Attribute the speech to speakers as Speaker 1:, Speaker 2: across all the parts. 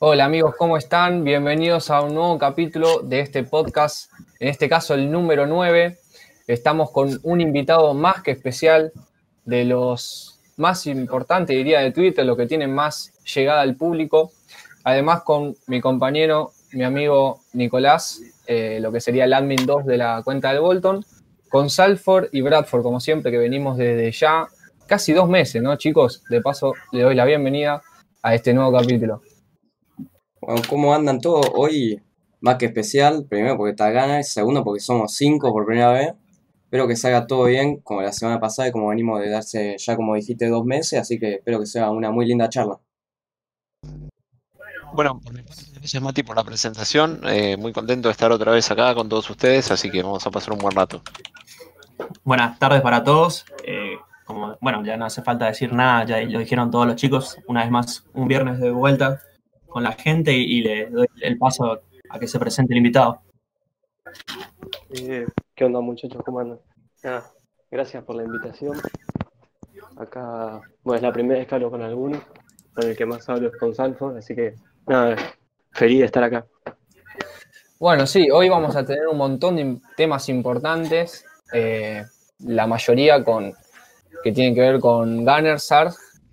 Speaker 1: Hola amigos, ¿cómo están? Bienvenidos a un nuevo capítulo de este podcast, en este caso el número 9. Estamos con un invitado más que especial, de los más importantes, diría, de Twitter, lo que tiene más llegada al público. Además con mi compañero, mi amigo Nicolás, eh, lo que sería el admin 2 de la cuenta del Bolton, con Salford y Bradford, como siempre, que venimos desde ya casi dos meses, ¿no, chicos? De paso, le doy la bienvenida a este nuevo capítulo.
Speaker 2: Bueno, ¿cómo andan todos? Hoy, más que especial, primero porque está gana, y segundo porque somos cinco por primera vez. Espero que salga todo bien, como la semana pasada y como venimos de darse ya, como dijiste, dos meses, así que espero que sea una muy linda charla.
Speaker 3: Bueno, gracias Mati por la presentación. Eh, muy contento de estar otra vez acá con todos ustedes, así que vamos a pasar un buen rato.
Speaker 4: Buenas tardes para todos. Eh, como, bueno, ya no hace falta decir nada, ya lo dijeron todos los chicos. Una vez más, un viernes de vuelta con la gente y, le doy el paso a que se presente el invitado.
Speaker 5: Eh, ¿Qué onda muchachos? ¿Cómo andan? gracias por la invitación. Acá, bueno, es la primera vez que hablo con alguno, con el que más hablo es con Salford, así que nada, feliz de estar acá.
Speaker 1: Bueno, sí, hoy vamos a tener un montón de temas importantes, eh, la mayoría con que tienen que ver con Gunners,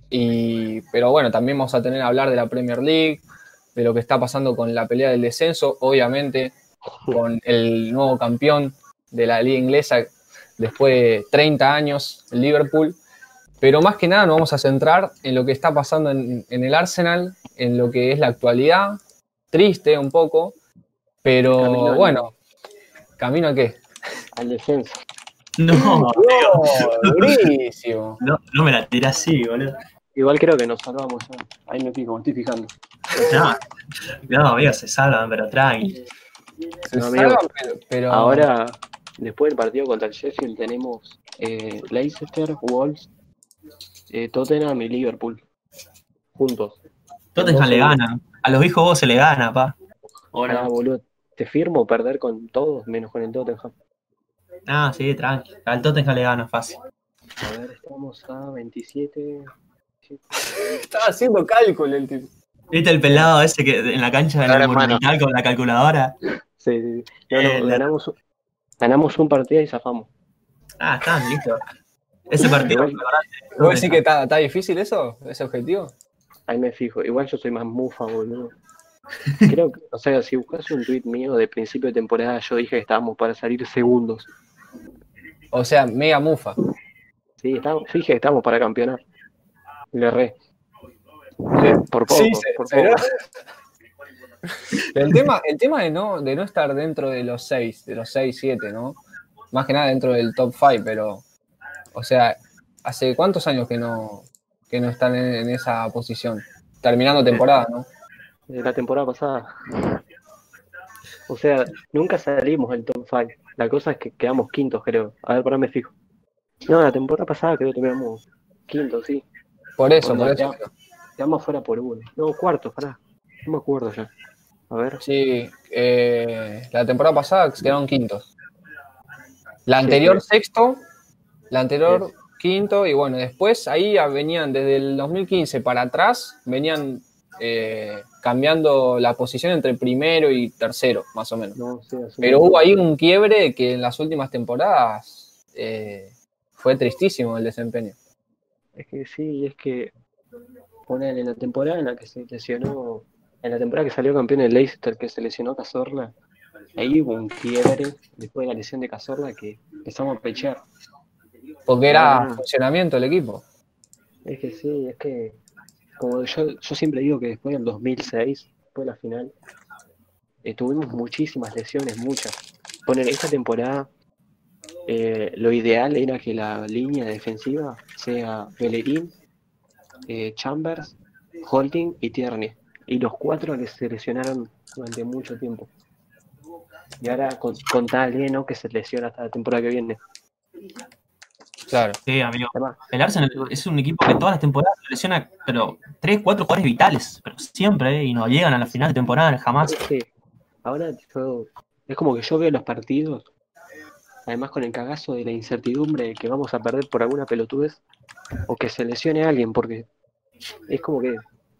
Speaker 1: y, pero bueno, también vamos a tener que hablar de la Premier League, de lo que está pasando con la pelea del descenso, obviamente con el nuevo campeón de la liga inglesa después de 30 años, el Liverpool. Pero más que nada nos vamos a centrar en lo que está pasando en, el Arsenal, en lo que es la actualidad, triste un poco, pero bueno, ¿camino a qué?
Speaker 5: Al descenso.
Speaker 4: No,
Speaker 1: no, durísimo.
Speaker 4: No, no me la tiré así, boludo.
Speaker 5: Igual creo que nos salvamos ya. Ahí me pico, me estoy fijando.
Speaker 4: No, no amigo, se salvan, pero tranqui.
Speaker 5: Se salvan, pero, Ahora, después del partido contra el Sheffield, tenemos eh, Leicester, Wolves, eh, Tottenham y Liverpool. Juntos.
Speaker 4: Tottenham le gana. A los hijos vos se le gana, pa.
Speaker 5: Ahora, boludo. Te firmo perder con todos menos con el Tottenham.
Speaker 4: Ah, sí, tranqui. Al Tottenham le gana fácil.
Speaker 5: A ver, estamos a 27.
Speaker 1: Estaba haciendo cálculo el tipo.
Speaker 4: ¿Viste el pelado ese que en la cancha del Monumental con la calculadora?
Speaker 5: Sí, sí, sí. Eh, ganamos, ganamos un partido y zafamos.
Speaker 4: Ah, está, listo. Ese partido.
Speaker 1: ¿Vos decís que está, está difícil eso? ¿Ese objetivo?
Speaker 5: Ahí me fijo. Igual yo soy más mufa, boludo. Creo que, o sea, si buscas un tweet mío de principio de temporada, yo dije que estábamos para salir segundos.
Speaker 1: O sea, mega mufa.
Speaker 5: Sí, estamos, que estamos para campeonar. Le erré.
Speaker 1: Por poco, por poco. El tema, el tema de, no, de no estar dentro de los 6, de los 6, 7, ¿no? Más que nada dentro del top 5, pero, o sea, ¿hace cuántos años que no, que no están en, esa posición? Terminando temporada, ¿no?
Speaker 5: De la temporada pasada. O sea, nunca salimos del top 5. La cosa es que quedamos quintos, creo. A ver, por ahí me fijo. No, la temporada pasada creo que terminamos quinto, sí.
Speaker 1: Por eso, por eso.
Speaker 5: Quedamos fuera por uno. No, cuarto, pará. No me acuerdo ya. A ver.
Speaker 1: Sí, eh, la temporada pasada quedaron quintos. La anterior sexto, la anterior quinto, y bueno, después ahí venían desde el 2015 para atrás, venían eh, cambiando la posición entre primero y tercero, más o menos. Pero hubo ahí un quiebre que en las últimas temporadas eh, fue tristísimo el desempeño.
Speaker 5: Es que sí, es que ponen en la temporada en la que se lesionó, en la temporada que salió campeón el Leicester, que se lesionó Cazorla, ahí hubo un quiebre después de la lesión de Cazorla que empezamos a pechar.
Speaker 1: Porque era ah. funcionamiento el equipo.
Speaker 5: Es que sí, es que como yo, siempre digo que después del 2006, después de la final, eh, tuvimos muchísimas lesiones, muchas. Poner esta temporada eh, lo ideal era que la línea defensiva sea Bellerín, eh, Chambers, Holding y Tierney. Y los cuatro les seleccionaron durante mucho tiempo. Y ahora con, con tal lleno que se lesiona hasta la temporada que viene.
Speaker 4: Claro. Sí, amigo. El Arsenal es un equipo que todas las temporadas lesiona, pero tres, cuatro jugadores vitales, pero siempre, y no llegan a la final de temporada jamás.
Speaker 5: Ahora es como que yo veo los partidos además con el cagazo de la incertidumbre de que vamos a perder por alguna pelotudez o que se lesione a alguien, porque es como que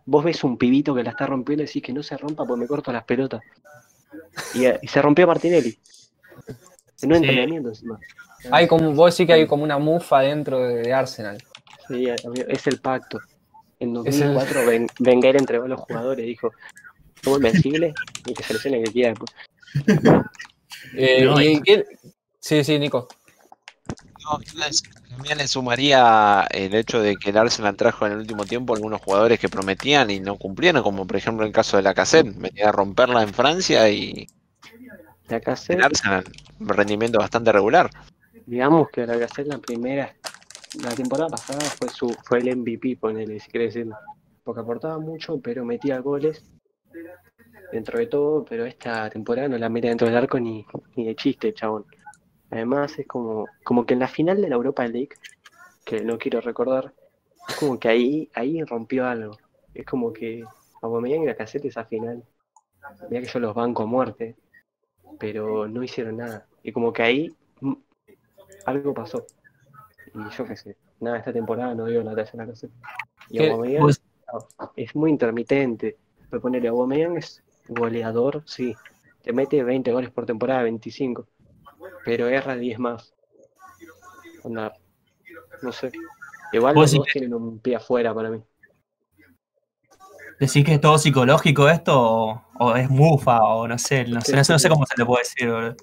Speaker 5: vos ves un pibito que la está rompiendo y decís que no se rompa porque me corto las pelotas. Y, y se rompió Martinelli. En un
Speaker 4: Sí.
Speaker 5: entrenamiento encima.
Speaker 1: Hay como, vos decís que hay como una mufa dentro de, de Arsenal.
Speaker 5: Sí, es el pacto. En
Speaker 1: Es el-
Speaker 5: 2004 Wen- Wenger entregó a los jugadores dijo, somos invencibles y que seleccionen que quiera después.
Speaker 1: Eh,
Speaker 4: No,
Speaker 1: y Sí, sí, Nico.
Speaker 3: No, también le sumaría el hecho de que el Arsenal trajo en el último tiempo algunos jugadores que prometían y no cumplieron, como por ejemplo el caso de la Cassette, venía a romperla en Francia y
Speaker 5: La Cassette,
Speaker 3: el Arsenal, rendimiento bastante regular.
Speaker 5: Digamos que la Cassette la primera, la temporada pasada fue su fue el MVP, ponele, si querés decirlo. Porque aportaba mucho, pero metía goles dentro de todo, pero esta temporada no la mete dentro del arco ni, ni de chiste, chabón. Además es como, como que en la final de la Europa League, que no quiero recordar, es como que ahí, ahí rompió algo. Es como que Aubameyang y la Cassette esa final, mira que yo los banco a muerte, pero no hicieron nada. Y como que ahí algo pasó. Y yo qué sé, nada, esta temporada no dio la talla la Cassette. Y. Aubameyang
Speaker 4: Pues-
Speaker 5: es muy intermitente. Ponerle Aubameyang es goleador, sí. Te mete 20 goles por temporada, 25. Pero erra 10 más. Onda, no sé. Igual los dos tienen un pie afuera para mí.
Speaker 4: ¿Decís que es todo psicológico esto o, o es mufa o no sé, no sé, no sé, no sé cómo se le puede decir, boludo.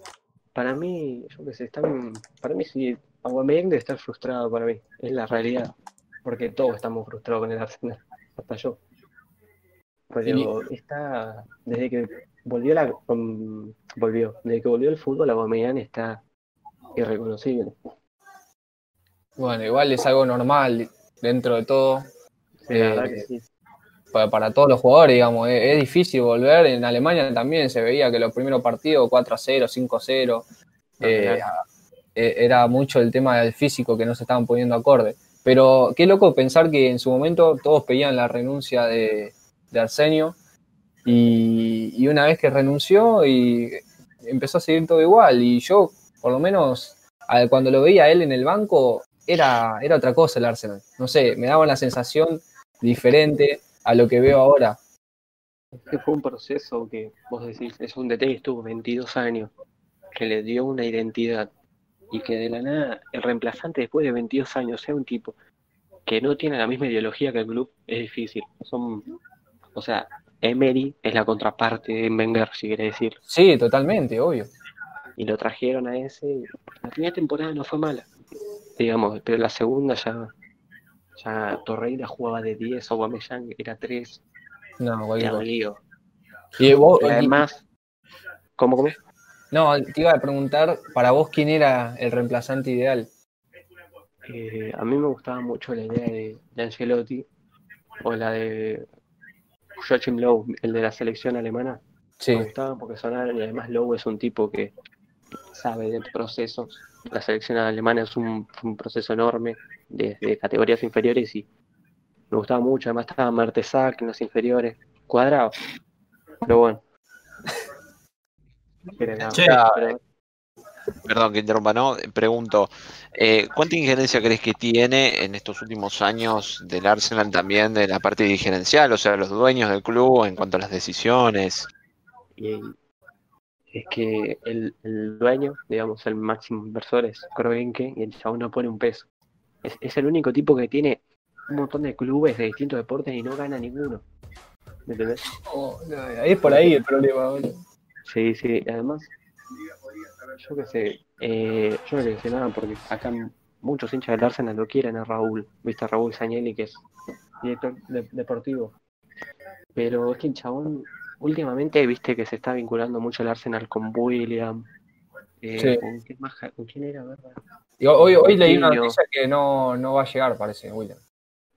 Speaker 5: Para mí, yo qué sé, están, para mí sí, Aubameyang debe estar frustrado para mí, es la realidad, porque todos estamos frustrados con el Arsenal, hasta yo. Pero está, desde que volvió la, volvió, desde que volvió el fútbol, Aubameyang está irreconocible.
Speaker 1: Bueno, igual es algo normal dentro de todo.
Speaker 5: Sí, la
Speaker 1: Eh,
Speaker 5: verdad que sí.
Speaker 1: Para, para todos los jugadores, digamos, es, es difícil volver. En Alemania también se veía que los primeros partidos 4 a 0, 5 a 0, eh, eh, era mucho el tema del físico que no se estaban poniendo acorde. Pero qué loco pensar que en su momento todos pedían la renuncia de, de Arsenio y, y una vez que renunció y empezó a seguir todo igual. Y yo, por lo menos, cuando lo veía a él en el banco, era, era otra cosa el Arsenal. No sé, me daba una sensación diferente a lo que veo ahora.
Speaker 5: que fue un proceso que vos decís, es un DT que estuvo 22 años, que le dio una identidad y que de la nada el reemplazante después de 22 años sea un tipo que no tiene la misma ideología que el club, es difícil. Son, o sea, Emery es la contraparte de Wenger, si quiere decir,
Speaker 1: Sí, totalmente, obvio.
Speaker 5: y lo trajeron a ese. La primera temporada no fue mala, digamos, pero la segunda ya, ya Torreira jugaba de 10, Aubameyang era 3,
Speaker 1: No, cualquier
Speaker 5: lío.
Speaker 1: Y vos-
Speaker 5: además, ¿cómo, cómo?
Speaker 1: no, te iba a preguntar, para vos, ¿quién era el reemplazante ideal?
Speaker 5: Eh, a mí me gustaba mucho la idea de, de Ancelotti o la de Joachim Low, el de la selección alemana.
Speaker 1: Sí,
Speaker 5: Me gustaban porque sonaron y además Low es un tipo que sabe de procesos. La selección alemana es un, un proceso enorme de, de categorías inferiores y me gustaba mucho. Además estaba Mertesac en las inferiores, cuadrado. Pero bueno. Pero no,
Speaker 4: Che,
Speaker 5: pero-
Speaker 3: Perdón que interrumpa, ¿no? Pregunto, eh, ¿cuánta injerencia crees que tiene en estos últimos años del Arsenal también de la parte dirigencial, o sea, los dueños del club en cuanto a las decisiones?
Speaker 5: Y es que el, el dueño, digamos, el máximo inversor es Kroenke y el chabón no pone un peso. Es, es el único tipo que tiene un montón de clubes de distintos deportes y no gana ninguno. ¿Me entendés?
Speaker 1: Oh, no, es por ahí el problema. boludo.
Speaker 5: Sí, sí, además, yo qué sé, eh, yo no le decía nada porque acá muchos hinchas del Arsenal lo quieren a Raúl, viste a Raúl Sañeli que es director de- deportivo. Pero es que el chabón, últimamente viste que se está vinculando mucho el Arsenal con William. Eh,
Speaker 1: Sí.
Speaker 5: ¿con, quién más? ¿Con quién era? verdad?
Speaker 1: Y hoy, hoy leí una noticia que no, no va a llegar, parece, William.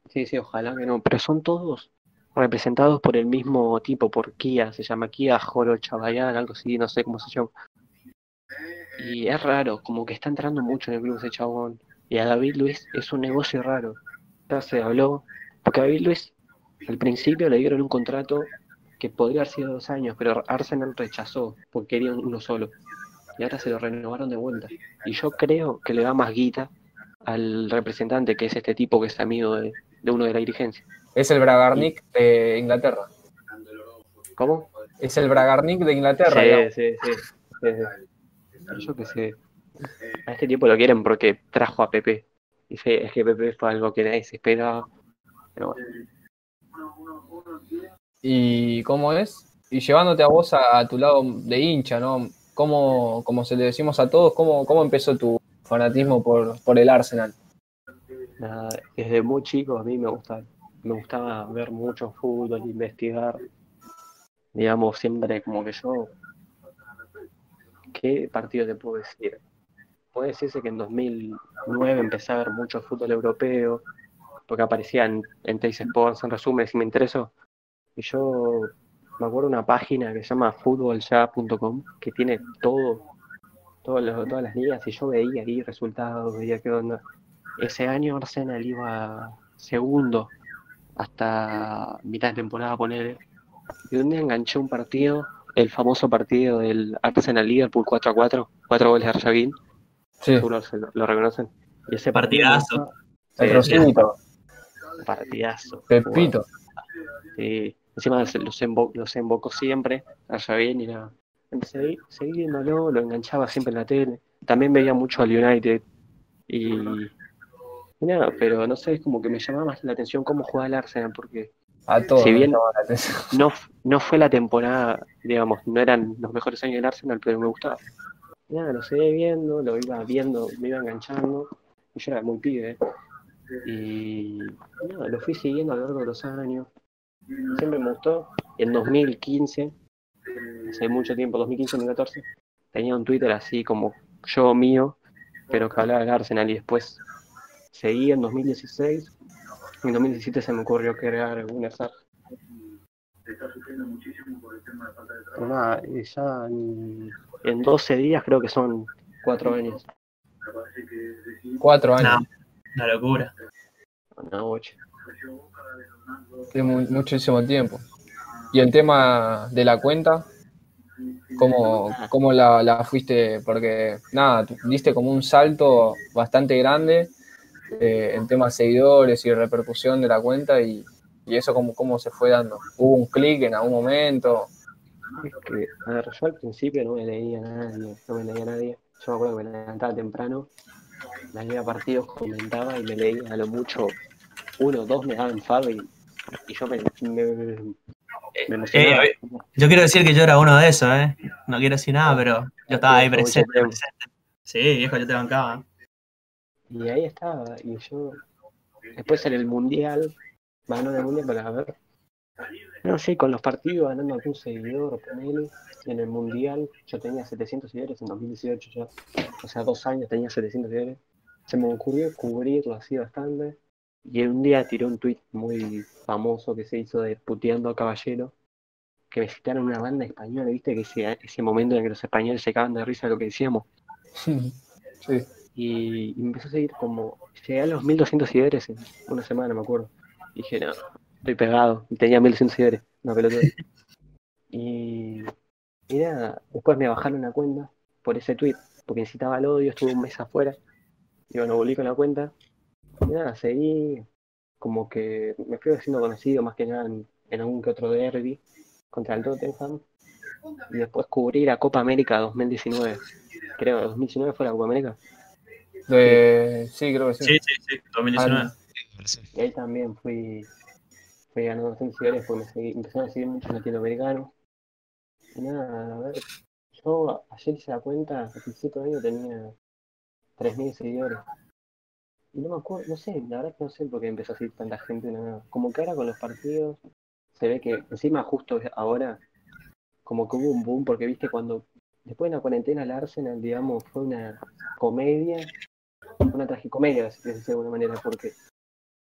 Speaker 5: Sí, sí, ojalá que no, pero son todos representados por el mismo tipo, por Kia, se llama Kia Joro Chabayán, algo así, no sé cómo se llama. Y es raro, como que está entrando mucho en el club ese chabón. Y a David Luis es un negocio raro. Ya se habló, porque a David Luis al principio le dieron un contrato que podría haber sido dos años, pero Arsenal rechazó porque quería uno solo. Y ahora se lo renovaron de vuelta. Y yo creo que le da más guita al representante, que es este tipo que es amigo de, de uno de la dirigencia.
Speaker 1: Es el Bragarnik de Inglaterra.
Speaker 5: ¿Cómo?
Speaker 1: Es el Bragarnik de Inglaterra.
Speaker 5: Sí, sí, sí, sí, sí. Yo que sé. A este tipo lo quieren porque trajo a Pepe. Y sí, es que Pepe fue algo que nadie se esperaba. Pero bueno.
Speaker 1: ¿Y cómo es? Y llevándote a vos a, a tu lado de hincha, ¿no? ¿Cómo, como se le decimos a todos, cómo, cómo empezó tu fanatismo por, por el Arsenal?
Speaker 5: Desde muy chico a mí me gusta, me gustaba ver mucho fútbol, investigar. Digamos, siempre como que yo. ¿Qué partido te puedo decir? Puede decirse que en 2009 empecé a ver mucho fútbol europeo, porque aparecía en, en Sports, en resumen, si me interesó. Y yo me acuerdo de una página que se llama futbolya.com, que tiene todo, todo lo- todas las ligas, y yo veía ahí resultados, veía qué onda. Ese año Arsenal iba segundo hasta mitad de temporada, poner. Y un día enganché un partido, el famoso partido del Arsenal Liverpool 4 a 4, 4 goles de Arjavin,
Speaker 1: Sí,
Speaker 5: lo, lo reconocen. Y ese
Speaker 4: Partidazo.
Speaker 1: Rocinito,
Speaker 5: partidazo.
Speaker 1: Pepito.
Speaker 5: Sí, encima los, embo- los embocó siempre, allá bien y nada. Empecé a ir- seguí viéndolo, lo enganchaba siempre en la tele. También veía mucho al United y, y nada, pero no sé, es como que me llamaba más la atención cómo jugaba el Arsenal, porque
Speaker 1: A.
Speaker 5: Si bien- no, no fue la temporada, digamos, no eran los mejores años del Arsenal, pero me gustaba. Y nada, lo seguí viendo, lo iba viendo, me iba enganchando, y yo era muy pibe. Y nada, lo fui siguiendo a lo largo de los años. Siempre me gustó. En 2015, hace mucho tiempo, 2015-2014, tenía un Twitter así como yo mío, pero que hablaba del Arsenal y después seguí en 2016. En 2017 se me ocurrió crear una SAR Pero nada, y ya en, en 12 días creo que son 4 años.
Speaker 1: Cuatro años.
Speaker 4: No, una locura.
Speaker 5: No, 8.
Speaker 1: Muchísimo tiempo. Y el tema de la cuenta, ¿cómo, cómo la, la fuiste? Porque, nada, diste como un salto bastante grande eh, en temas seguidores y repercusión de la cuenta y, y eso cómo, cómo se fue dando. ¿Hubo un clic en algún momento?
Speaker 5: Es que, a ver, yo al principio no me leía a nadie, no me leía a nadie. Yo me acuerdo que me levantaba temprano, me leía partidos, comentaba y me leía a lo mucho uno o dos me daban fab y, y yo me, me, me emocionaba.
Speaker 4: Eh, Yo quiero decir que yo era uno de esos, ¿eh? No quiero decir nada, pero yo estaba ahí presente. Sí, viejo, yo te bancaba.
Speaker 5: Y ahí estaba, y yo, después en el mundial, en el mundial, pero a ver, no sé, con los partidos ganando algún seguidor, ponele, en el mundial yo tenía 700 seguidores en 2018 ya, o sea, dos años tenía 700 seguidores, se me ocurrió cubrirlo así bastante, y un día tiré un tweet muy famoso que se hizo de puteando a Caballero, que me citaron una banda española, viste, que ese, ese momento en que los españoles se cagan de risa de lo que decíamos,
Speaker 1: sí.
Speaker 5: y, y me empezó a seguir como. Llegué a los 1200 seguidores en una semana, me acuerdo. Y dije, no, estoy pegado. Y tenía 1200 seguidores, una pelotuda. y, y nada, después me bajaron la cuenta por ese tweet, porque necesitaba el odio, estuve un mes afuera. Y bueno, volví con la cuenta. Y nada, seguí. Como que me fui haciendo conocido más que nada en, en algún que otro derby contra el Tottenham. Y después cubrí la Copa América 2019. Creo, 2019 fue la Copa América.
Speaker 1: De- sí, creo que sí.
Speaker 4: Sí, sí, sí, 2019.
Speaker 1: Ah,
Speaker 5: Y ahí también fui, fui ganando bastantes seguidores porque me seguí, empezaron a seguir muchos latinoamericanos. Y nada, a ver, yo ayer hice la cuenta, a principio de año tenía 3.000 seguidores. Y no me acuerdo, no sé, la verdad que no sé por qué empezó a seguir tanta gente. Como que ahora con los partidos se ve que encima justo ahora como que hubo un boom porque viste cuando después de la cuarentena el Arsenal, digamos, fue una comedia, una tragicomedia, si quieres decir de alguna manera, porque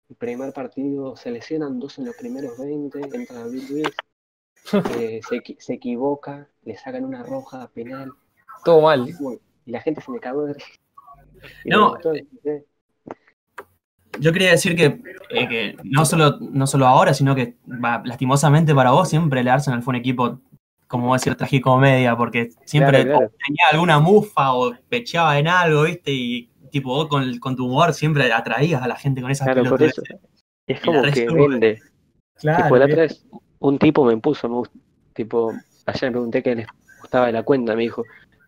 Speaker 5: el primer partido se lesionan dos en los primeros 20, entra David Luiz, eh, se, se equivoca, le sacan una roja penal,
Speaker 1: Todo mal.
Speaker 5: y la gente se me cagó de
Speaker 4: No,
Speaker 5: eh,
Speaker 4: Yo quería decir que, eh, que no, solo, no solo ahora, sino que va, lastimosamente para vos siempre el Arsenal fue un equipo, como vos decir, tragicomedia, porque siempre
Speaker 5: Claro, claro.
Speaker 4: tenía alguna mufa o pecheaba en algo, ¿viste? Y tipo vos con, con tu humor siempre atraías a la gente con esas
Speaker 5: Claro, por eso. Es como que vende,
Speaker 4: Claro.
Speaker 5: tipo, la otra vez un tipo me puso, me tipo, ayer me pregunté qué les gustaba de la cuenta, me dijo,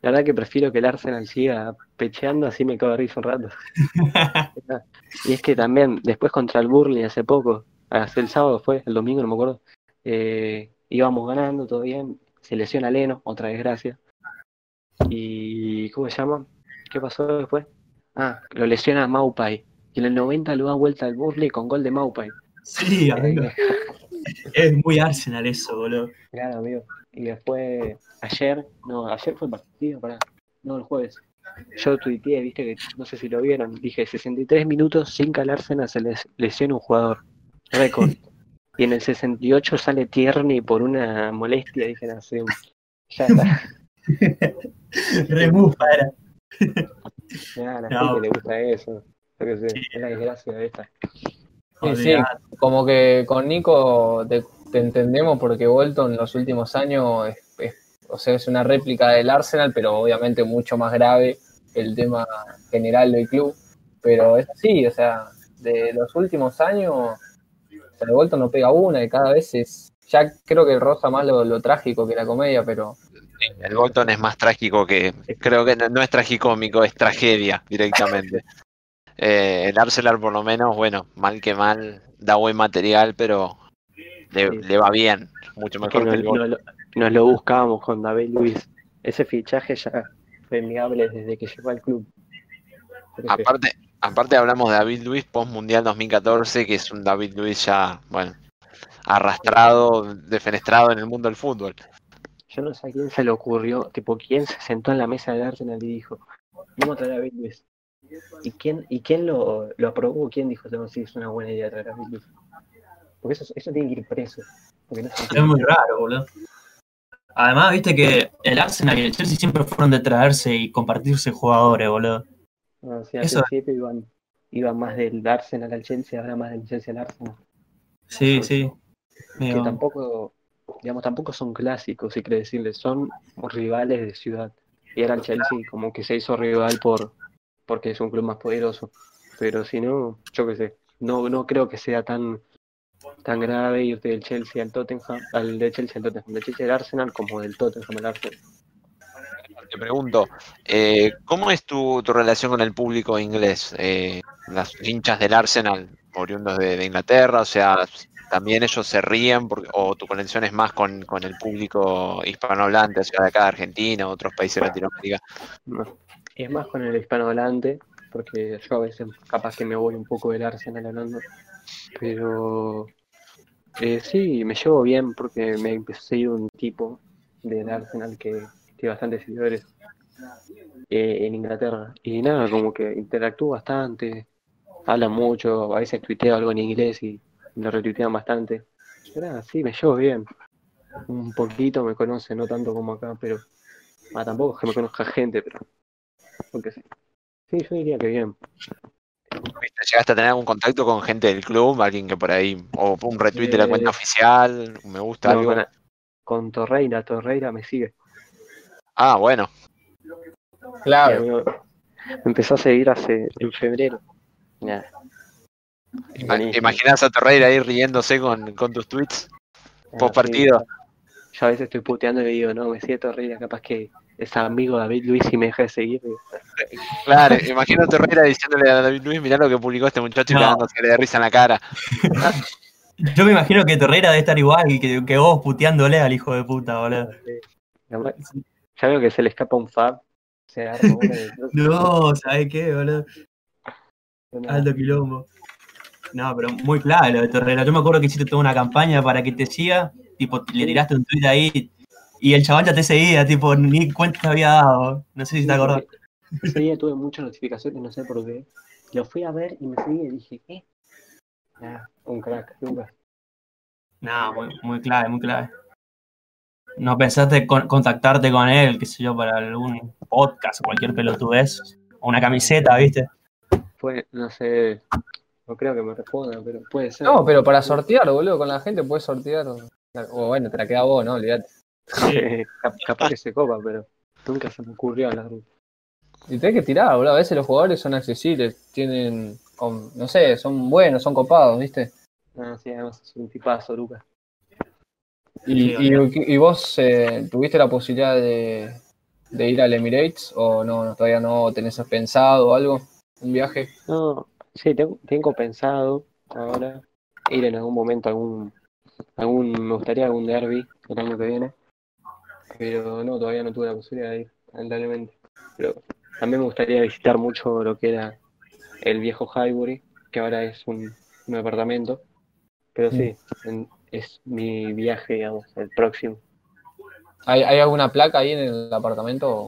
Speaker 5: la verdad que prefiero que el Arsenal siga pecheando, así me cago de risa un rato. Y es que también, después contra el Burnley hace poco, hace el sábado fue, el domingo no me acuerdo, eh, íbamos ganando, todo bien, se lesiona Leno, otra desgracia. Y, ¿cómo se llama? ¿Qué pasó después? Ah, lo lesiona Maupay. Y en el 90 lo da vuelta al Burnley con gol de Maupay.
Speaker 4: Sí, amigo. Es muy Arsenal eso, boludo.
Speaker 5: Claro, amigo. Y después, ayer, no, ayer fue el partido, para no, el jueves. Yo tuiteé, viste que, no sé si lo vieron, dije 63 minutos sin que al Arsenal se les lesione un jugador. Récord. Y en el 68 sale Tierney por una molestia, dije, no ya está.
Speaker 4: Remufa era.
Speaker 5: Ya, a la
Speaker 4: No.
Speaker 5: gente le gusta eso. Yo qué sé,
Speaker 4: Sí.
Speaker 5: es la desgracia de esta.
Speaker 1: Sí, sí, como que con Nico te, te entendemos porque Bolton en los últimos años es, es- o sea, es una réplica del Arsenal, pero obviamente mucho más grave el tema general del club. Pero es así, o sea, de los últimos años, o sea, el Bolton no pega una y cada vez es, ya creo que roza más lo, lo trágico que la comedia, pero
Speaker 3: El Bolton es más trágico que. Creo que no, no es tragicómico, es tragedia directamente. Eh, el Arsenal, por lo menos, bueno, mal que mal, da buen material, pero le,
Speaker 5: Sí.
Speaker 3: le va bien. Mucho
Speaker 5: Que
Speaker 3: mejor que
Speaker 5: nos,
Speaker 3: el Bolton.
Speaker 5: nos lo, nos lo buscábamos con David Luis. Ese fichaje ya fue enviable desde que llegó al club.
Speaker 3: Aparte, aparte hablamos de David Luis post Mundial 2014, que es un David Luis ya, bueno, arrastrado, defenestrado en el mundo del fútbol.
Speaker 5: Yo no sé a quién se le ocurrió, tipo, quién se sentó en la mesa del Arsenal y dijo, vamos a traer a David Luis. ¿Y quién, y quién lo, lo aprobó? ¿Quién dijo, no, sí, es una buena idea traer a Luis? Porque eso, eso tiene que ir preso. Porque no se
Speaker 4: Es muy raro, boludo. Además, viste que el Arsenal y el Chelsea siempre fueron de traerse y compartirse jugadores, boludo.
Speaker 5: No, sí, al
Speaker 4: Eso-
Speaker 5: principio iban, iban más del Arsenal al Chelsea, ahora más del Chelsea al Arsenal.
Speaker 4: Sí, sí.
Speaker 5: Que tampoco, digamos, tampoco son clásicos, si quiere decirle, son rivales de ciudad. Y ahora el Chelsea como que se hizo rival por porque es un club más poderoso. Pero si no, yo qué sé, no, no creo que sea tan tan grave irte del Chelsea al Tottenham, al de Chelsea al Tottenham, del Chelsea al Arsenal como del Tottenham al Arsenal.
Speaker 3: Te pregunto, eh, ¿cómo es tu, tu relación con el público inglés? Eh, las hinchas del Arsenal, oriundos de, de Inglaterra, o sea, también ellos se ríen porque- o tu conexión es más con, con el público hispanohablante, o sea, de acá de Argentina, otros países de Latinoamérica.
Speaker 5: No. Es más con el hispanohablante, porque yo a veces capaz que me voy un poco del Arsenal hablando, pero eh, sí, me llevo bien porque me empezó a un tipo del Arsenal que tiene bastantes seguidores eh, en Inglaterra. Y nada, como que interactúa bastante, habla mucho, a veces tuiteo algo en inglés y lo retuitean bastante. Pero nada, sí, me llevo bien. Un poquito me conoce, no tanto como acá, pero ah, tampoco es que me conozca gente, pero porque sí. Sí, yo diría que bien.
Speaker 3: ¿Viste? ¿Llegaste a tener algún contacto con gente del club? Alguien que por ahí, o un retweet de la
Speaker 5: Eh,
Speaker 3: cuenta oficial, un me gusta,
Speaker 5: No,
Speaker 3: algo.
Speaker 5: con, con Torreira, Torreira me sigue.
Speaker 3: Ah, bueno,
Speaker 1: claro,
Speaker 5: empezó a seguir hace en febrero. Nada.
Speaker 3: Ima-
Speaker 5: Buenísimo.
Speaker 3: ¿Imaginás a Torreira ahí riéndose con, con tus tweets?
Speaker 5: Ah,
Speaker 3: Post
Speaker 5: sí,
Speaker 3: partido.
Speaker 5: Yo a veces estoy puteando y digo, no, me sigue Torreira, capaz que es amigo David Luis y me deja de seguir.
Speaker 3: Claro, imagino a Torreira diciéndole a David Luis, mirá lo que publicó este muchacho y
Speaker 4: No.
Speaker 3: cagándose de risa en la cara.
Speaker 4: Yo me imagino que Torreira debe estar igual que, que vos puteándole al hijo de puta, boludo.
Speaker 5: Ya veo que se le escapa un fab. Se y
Speaker 4: No, ¿sabes qué, boludo? Alto quilombo. No, pero muy claro lo de Torreira. Yo me acuerdo que hiciste toda una campaña para que te siga, tipo, le tiraste un tweet ahí y el chabón ya te seguía, tipo, ni cuenta te había dado. No sé si te acordás.
Speaker 5: Ese día tuve muchas notificaciones, no sé por qué. Lo fui a ver y me seguí y dije, ¿qué? Ah, un crack, Lucas.
Speaker 4: No, muy, muy clave, muy clave. ¿No pensaste con- contactarte con él, qué sé yo, para algún podcast o cualquier pelotudez? O una camiseta, ¿viste?
Speaker 5: Fue, no sé, no creo que me responda, pero puede ser.
Speaker 1: no, pero para sortear, boludo, con la gente puedes sortear. O bueno, te la queda vos, ¿no? Olvídate.
Speaker 5: Cap- capaz que se copa, pero nunca se me ocurrió hablar.
Speaker 1: Y tenés que tirar, boludo. A veces los jugadores son accesibles, tienen, con- no sé, son buenos, son copados, ¿viste?
Speaker 5: Ah, sí, además es un tipazo, Lucas.
Speaker 1: ¿Y, y- y vos eh, tuviste la posibilidad de, de ir al Emirates o no, no, todavía no tenés pensado o algo? ¿Un viaje?
Speaker 5: No, sí, tengo, tengo pensado ahora ir en algún momento a algún, algún, me gustaría algún derby el año que viene, pero no, todavía no tuve la posibilidad de ir, lamentablemente. Pero también me gustaría visitar mucho lo que era el viejo Highbury, que ahora es un, un departamento, pero sí, en- es mi viaje, digamos, el próximo.
Speaker 1: ¿Hay, hay alguna placa ahí en el apartamento?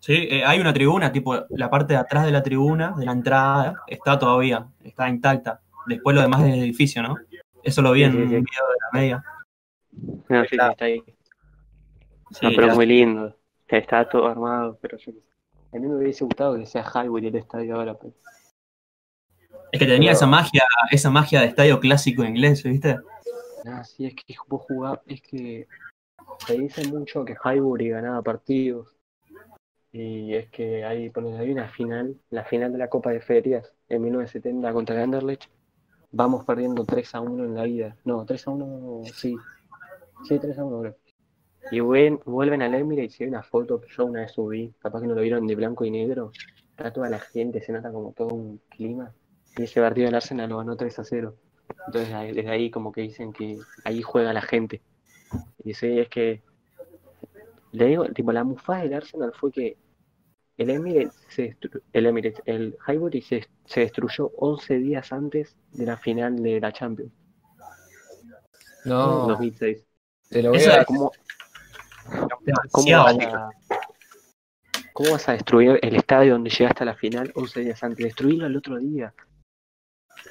Speaker 4: Sí, eh, hay una tribuna, tipo la parte de atrás de la tribuna, de la entrada, está todavía, está intacta. Después lo demás del edificio, ¿no? Eso lo vi
Speaker 5: Sí,
Speaker 4: en
Speaker 5: sí,
Speaker 4: un
Speaker 5: sí.
Speaker 4: video de la media.
Speaker 5: No, sí, sí,
Speaker 4: Claro. Sí,
Speaker 5: No, pero
Speaker 4: ya-
Speaker 5: es muy lindo. Está todo armado, pero yo. A mí me hubiese gustado que sea Highbury el estadio ahora, pero
Speaker 4: es que tenía
Speaker 5: pero-
Speaker 4: esa magia, esa magia de estadio clásico inglés, ¿viste?
Speaker 5: Ah, sí, es que vos jugás, es que se dice mucho que Highbury ganaba partidos. Y es que hay, ponele, hay una final, la final de la Copa de Ferias en 1970 contra el Anderlecht. Vamos perdiendo 3 a 1 en la ida. No, 3 a 1, sí. Sí, 3 a 1, creo. Y vuelven, al Emirates y hay una foto que yo una vez subí, capaz que no lo vieron de blanco y negro. Está toda la gente, se nota como todo un clima. Y ese partido del Arsenal lo ganó 3 a 0. Entonces desde ahí como que dicen que ahí juega la gente. Y sí, es que le digo, tipo la mufada del Arsenal fue que el Emirates se el Emirates, el Highbury se, se destruyó 11 días antes de la final de la Champions, en
Speaker 1: No,
Speaker 5: 2006.
Speaker 1: te lo voy
Speaker 4: Eso
Speaker 1: a...
Speaker 4: es
Speaker 5: ¿Cómo, vas a, ¿Cómo vas a destruir el estadio donde llegaste a la final 11 días antes? Destruirlo el otro día.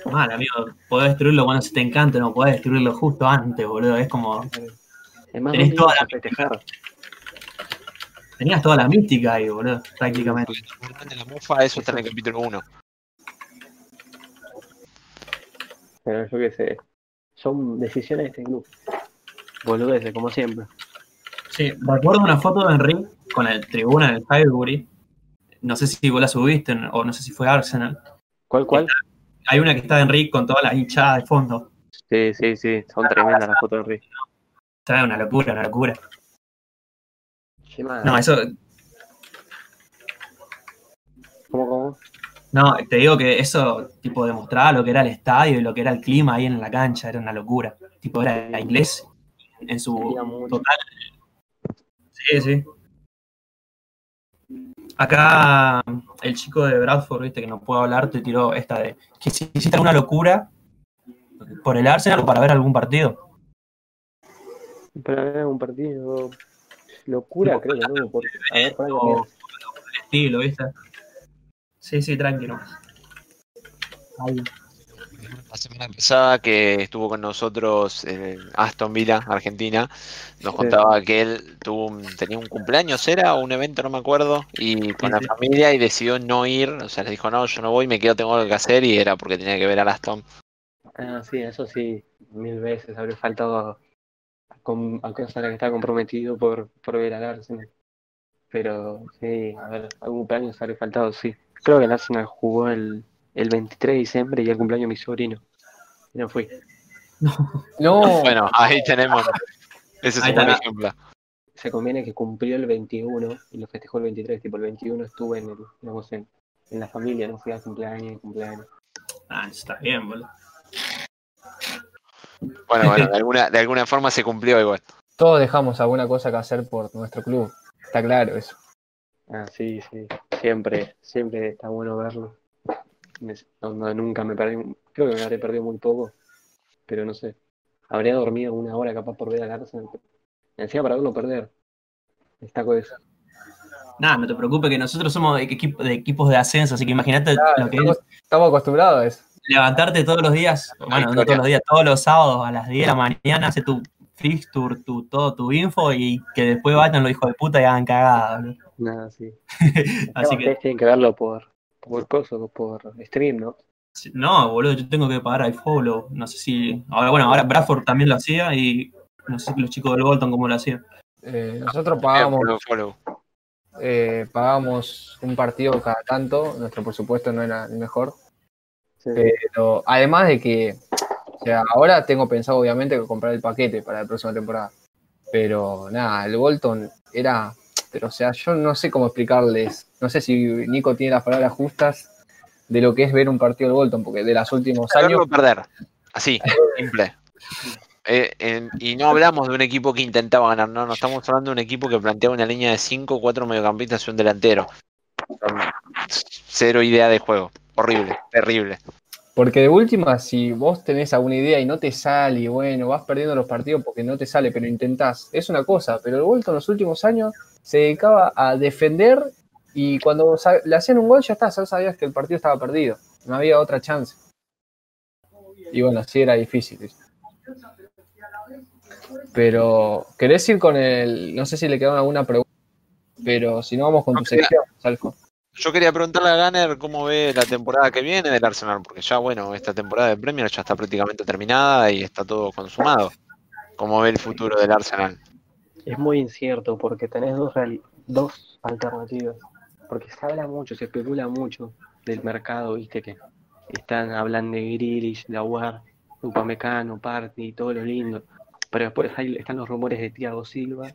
Speaker 4: Mal, amigo. Podés destruirlo cuando se te encante, no podés destruirlo justo antes, boludo. Es como.
Speaker 5: Además,
Speaker 4: Tenés
Speaker 5: ¿dónde
Speaker 4: toda la
Speaker 5: festejar?
Speaker 4: Tenías toda la mística ahí, boludo, prácticamente.
Speaker 3: Porque lo importante de la mufa, eso está en el capítulo 1.
Speaker 5: Pero yo qué sé. Son decisiones de este club. Boludeces, como siempre.
Speaker 4: Sí, recuerdo una foto de Henry con el tribuna en el Highbury. No sé si vos la subiste o no sé si fue Arsenal.
Speaker 5: ¿Cuál, cuál?
Speaker 4: Hay una que está de Henry con toda la hinchada de fondo.
Speaker 5: Sí, sí, sí. Son tremendas las fotos de Rick.
Speaker 4: Está una locura, una locura. No, eso,
Speaker 5: ¿Cómo, cómo?
Speaker 4: no, te digo que eso, tipo, demostraba lo que era el estadio y lo que era el clima ahí en la cancha, era una locura. Tipo, era inglés en su total. Sí, sí. Acá el chico de Bradford, viste, que no puedo hablar, te tiró esta de que si hiciste alguna locura por el Arsenal o para ver algún partido.
Speaker 5: Para ver un partido. Locura, creo que no. Por... Ver, para
Speaker 4: O-. El estilo, viste. Sí, sí, tranquilo. Ahí.
Speaker 3: La semana pasada que estuvo con nosotros eh, Aston Villa, Argentina, nos contaba que él tuvo un- tenía un cumpleaños, era o un evento, no me acuerdo, y con la familia y decidió no ir, o sea, le dijo, no, yo no voy, me quedo, tengo algo que hacer, y era porque tenía que ver a Aston.
Speaker 5: Ah, sí, eso sí. Mil veces habría faltado a, a, com- a cosas a las que estaba comprometido por, por ver al Arsenal. Pero sí, a ver, algún cumpleaños habría faltado, sí. Creo que el Arsenal jugó el, el 23 de diciembre y el cumpleaños de mi sobrino. Y no fui.
Speaker 1: No,
Speaker 3: Bueno, ahí tenemos, ese es
Speaker 4: Ahí
Speaker 3: un buen ejemplo.
Speaker 5: Se conviene que cumplió el 21 y lo festejó el 23. Tipo, el 21 estuve en, el, digamos, en, en la familia, no fui a cumpleaños, cumpleaños.
Speaker 4: Ah, está bien, boludo.
Speaker 3: Bueno, bueno, de alguna, de alguna forma se cumplió igual.
Speaker 1: todos dejamos alguna cosa que hacer por nuestro club. Está claro eso.
Speaker 5: Ah, sí, sí. Siempre, siempre está bueno verlo. Me- no- no, nunca me perdí, creo que me habré perdido muy poco, pero no sé. Habría dormido una hora capaz por ver al Arsenal. Encima para verlo perder. Destaco eso.
Speaker 4: Nada, no te preocupes que nosotros somos de, equipo- de equipos de ascenso, así que imagínate
Speaker 1: Claro,
Speaker 4: lo que
Speaker 1: estamos,
Speaker 4: es
Speaker 1: estamos acostumbrados a eso.
Speaker 4: levantarte todos los días, bueno, no todos los días, todos los sábados a las 10 de la mañana, hacer tu fixture, tu, todo tu info y que después vayan los hijos de puta y hagan cagada, boludo.
Speaker 5: Nada, sí.
Speaker 4: Así que,
Speaker 5: Ustedes tienen que verlo por, por coso, por stream, ¿no?
Speaker 4: no, boludo, yo tengo que pagar iFollow, no sé si, ahora bueno, ahora Bradford también lo hacía y no sé los chicos del Bolton cómo lo hacían.
Speaker 1: Eh, nosotros pagamos,
Speaker 3: Follow, follow.
Speaker 1: eh, pagamos un partido cada tanto. Nuestro presupuesto no era el mejor.
Speaker 5: Sí.
Speaker 1: Pero además de que O sea, ahora tengo pensado obviamente comprar el paquete para la próxima temporada. Pero nada, el Bolton era, pero o sea, yo no sé cómo explicarles, no sé si Nico tiene las palabras justas de lo que es ver un partido del Bolton, porque de los últimos
Speaker 3: Verlo
Speaker 1: años,
Speaker 3: perder. Así, simple. Eh, y no hablamos de un equipo que intentaba ganar, no, no estamos hablando de un equipo que planteaba una línea de 5, 4 mediocampistas y un delantero. Cero idea de juego. Horrible, terrible.
Speaker 1: porque de última, si vos tenés alguna idea y no te sale, y bueno, vas perdiendo los partidos porque no te sale, pero intentás, es una cosa, pero el Bolton en los últimos años se dedicaba a defender y cuando le hacían un gol ya está, ya sabías que el partido estaba perdido, no había otra chance. Y bueno, así era difícil. Pero, ¿querés ir con el, no sé si le quedaron alguna pregunta, pero si no vamos con tu sección, Salfo?
Speaker 3: Yo quería preguntarle a Gunner cómo ve la temporada que viene del Arsenal, porque ya, bueno, esta temporada de Premier ya está prácticamente terminada y está todo consumado. ¿Cómo ve el futuro del Arsenal?
Speaker 5: Es muy incierto porque tenés dos alternativas. Porque se habla mucho, se especula mucho del mercado, viste que están hablando de Grealish, de Aguar, Upamecano, Party, todo lo lindo. Pero después están los rumores de Thiago Silva,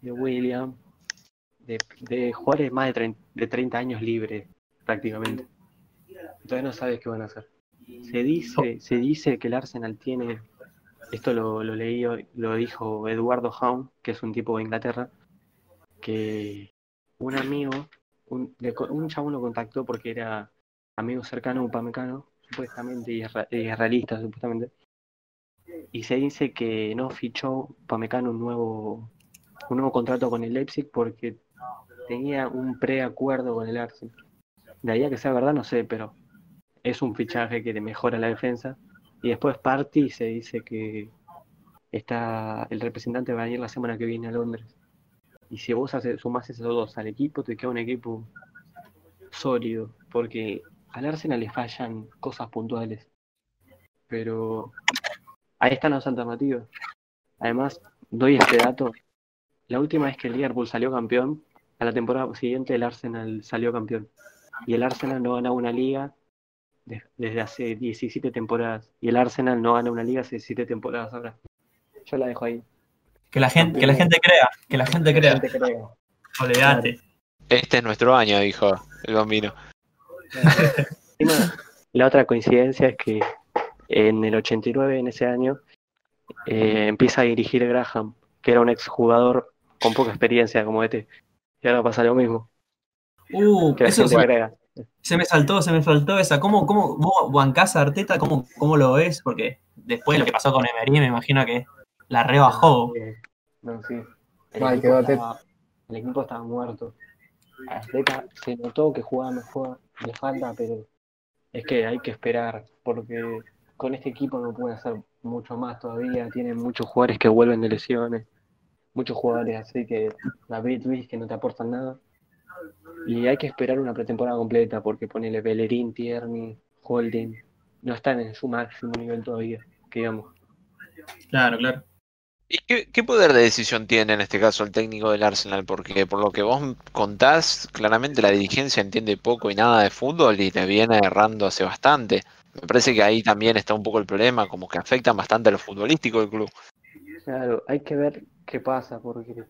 Speaker 5: de William, de, de jugadores más de 30, de 30 años libres, prácticamente. Entonces no sabes qué van a hacer. Se dice, se dice que el Arsenal tiene, esto lo, lo leí, lo dijo Eduardo Hound, que es un tipo de Inglaterra, que un amigo, un, un chabón lo contactó porque era amigo cercano a Upamecano, supuestamente, y es ra- y es realista, supuestamente. Y se dice que no fichó Upamecano un nuevo, un nuevo contrato con el Leipzig porque tenía un preacuerdo con el Arsenal. De ahí a que sea verdad, no sé, pero es un fichaje que le mejora la defensa. Y después Party se dice que está el representante va a ir la semana que viene a Londres. Y si vos haces, sumás esos dos al equipo, te queda un equipo sólido, porque al Arsenal le fallan cosas puntuales. Pero ahí están las alternativas. Además, doy este dato. La última vez que el Liverpool salió campeón, a la temporada siguiente el Arsenal salió campeón. Y el Arsenal no gana una liga de- desde hace 17 temporadas. Y el Arsenal no gana una liga hace 17 temporadas ahora. Yo la dejo ahí.
Speaker 4: Que la gente, que la gente crea, que la gente crea.
Speaker 5: Gente.
Speaker 4: Olvídate.
Speaker 3: Este es nuestro año, dijo el bambino.
Speaker 5: La otra coincidencia es que en el 89, en ese año, eh, empieza a dirigir Graham, que era un exjugador con poca experiencia como este. Y ahora pasa lo mismo,
Speaker 4: Uh,
Speaker 5: que la
Speaker 4: eso
Speaker 5: gente
Speaker 4: se,
Speaker 5: agrega.
Speaker 4: se me saltó, se me faltó esa. ¿Cómo, cómo vos bancás a Arteta? ¿Cómo, ¿Cómo lo ves? Porque después de lo que pasó con Emery, me imagino que la rebajó.
Speaker 5: No, sí. El,
Speaker 1: Mal,
Speaker 5: equipo estaba, el equipo estaba muerto. A Arteta se notó que jugaba mejor, le falta, pero es que hay que esperar, porque con este equipo no puede hacer mucho más todavía. Tienen muchos jugadores que vuelven de lesiones, muchos jugadores así que David Luis que no te aportan nada. Y hay que esperar una pretemporada completa, porque ponele Bellerín, Tierney, Holding, no están en su máximo nivel todavía, que digamos.
Speaker 4: Claro, claro.
Speaker 3: ¿Y qué, poder de decisión tiene en este caso el técnico del Arsenal? Porque por lo que vos contás, claramente la dirigencia entiende poco y nada de fútbol y le viene errando hace bastante. Me parece que ahí también está un poco el problema, como que afecta bastante a lo futbolístico del club.
Speaker 5: Claro, hay que ver qué pasa, porque,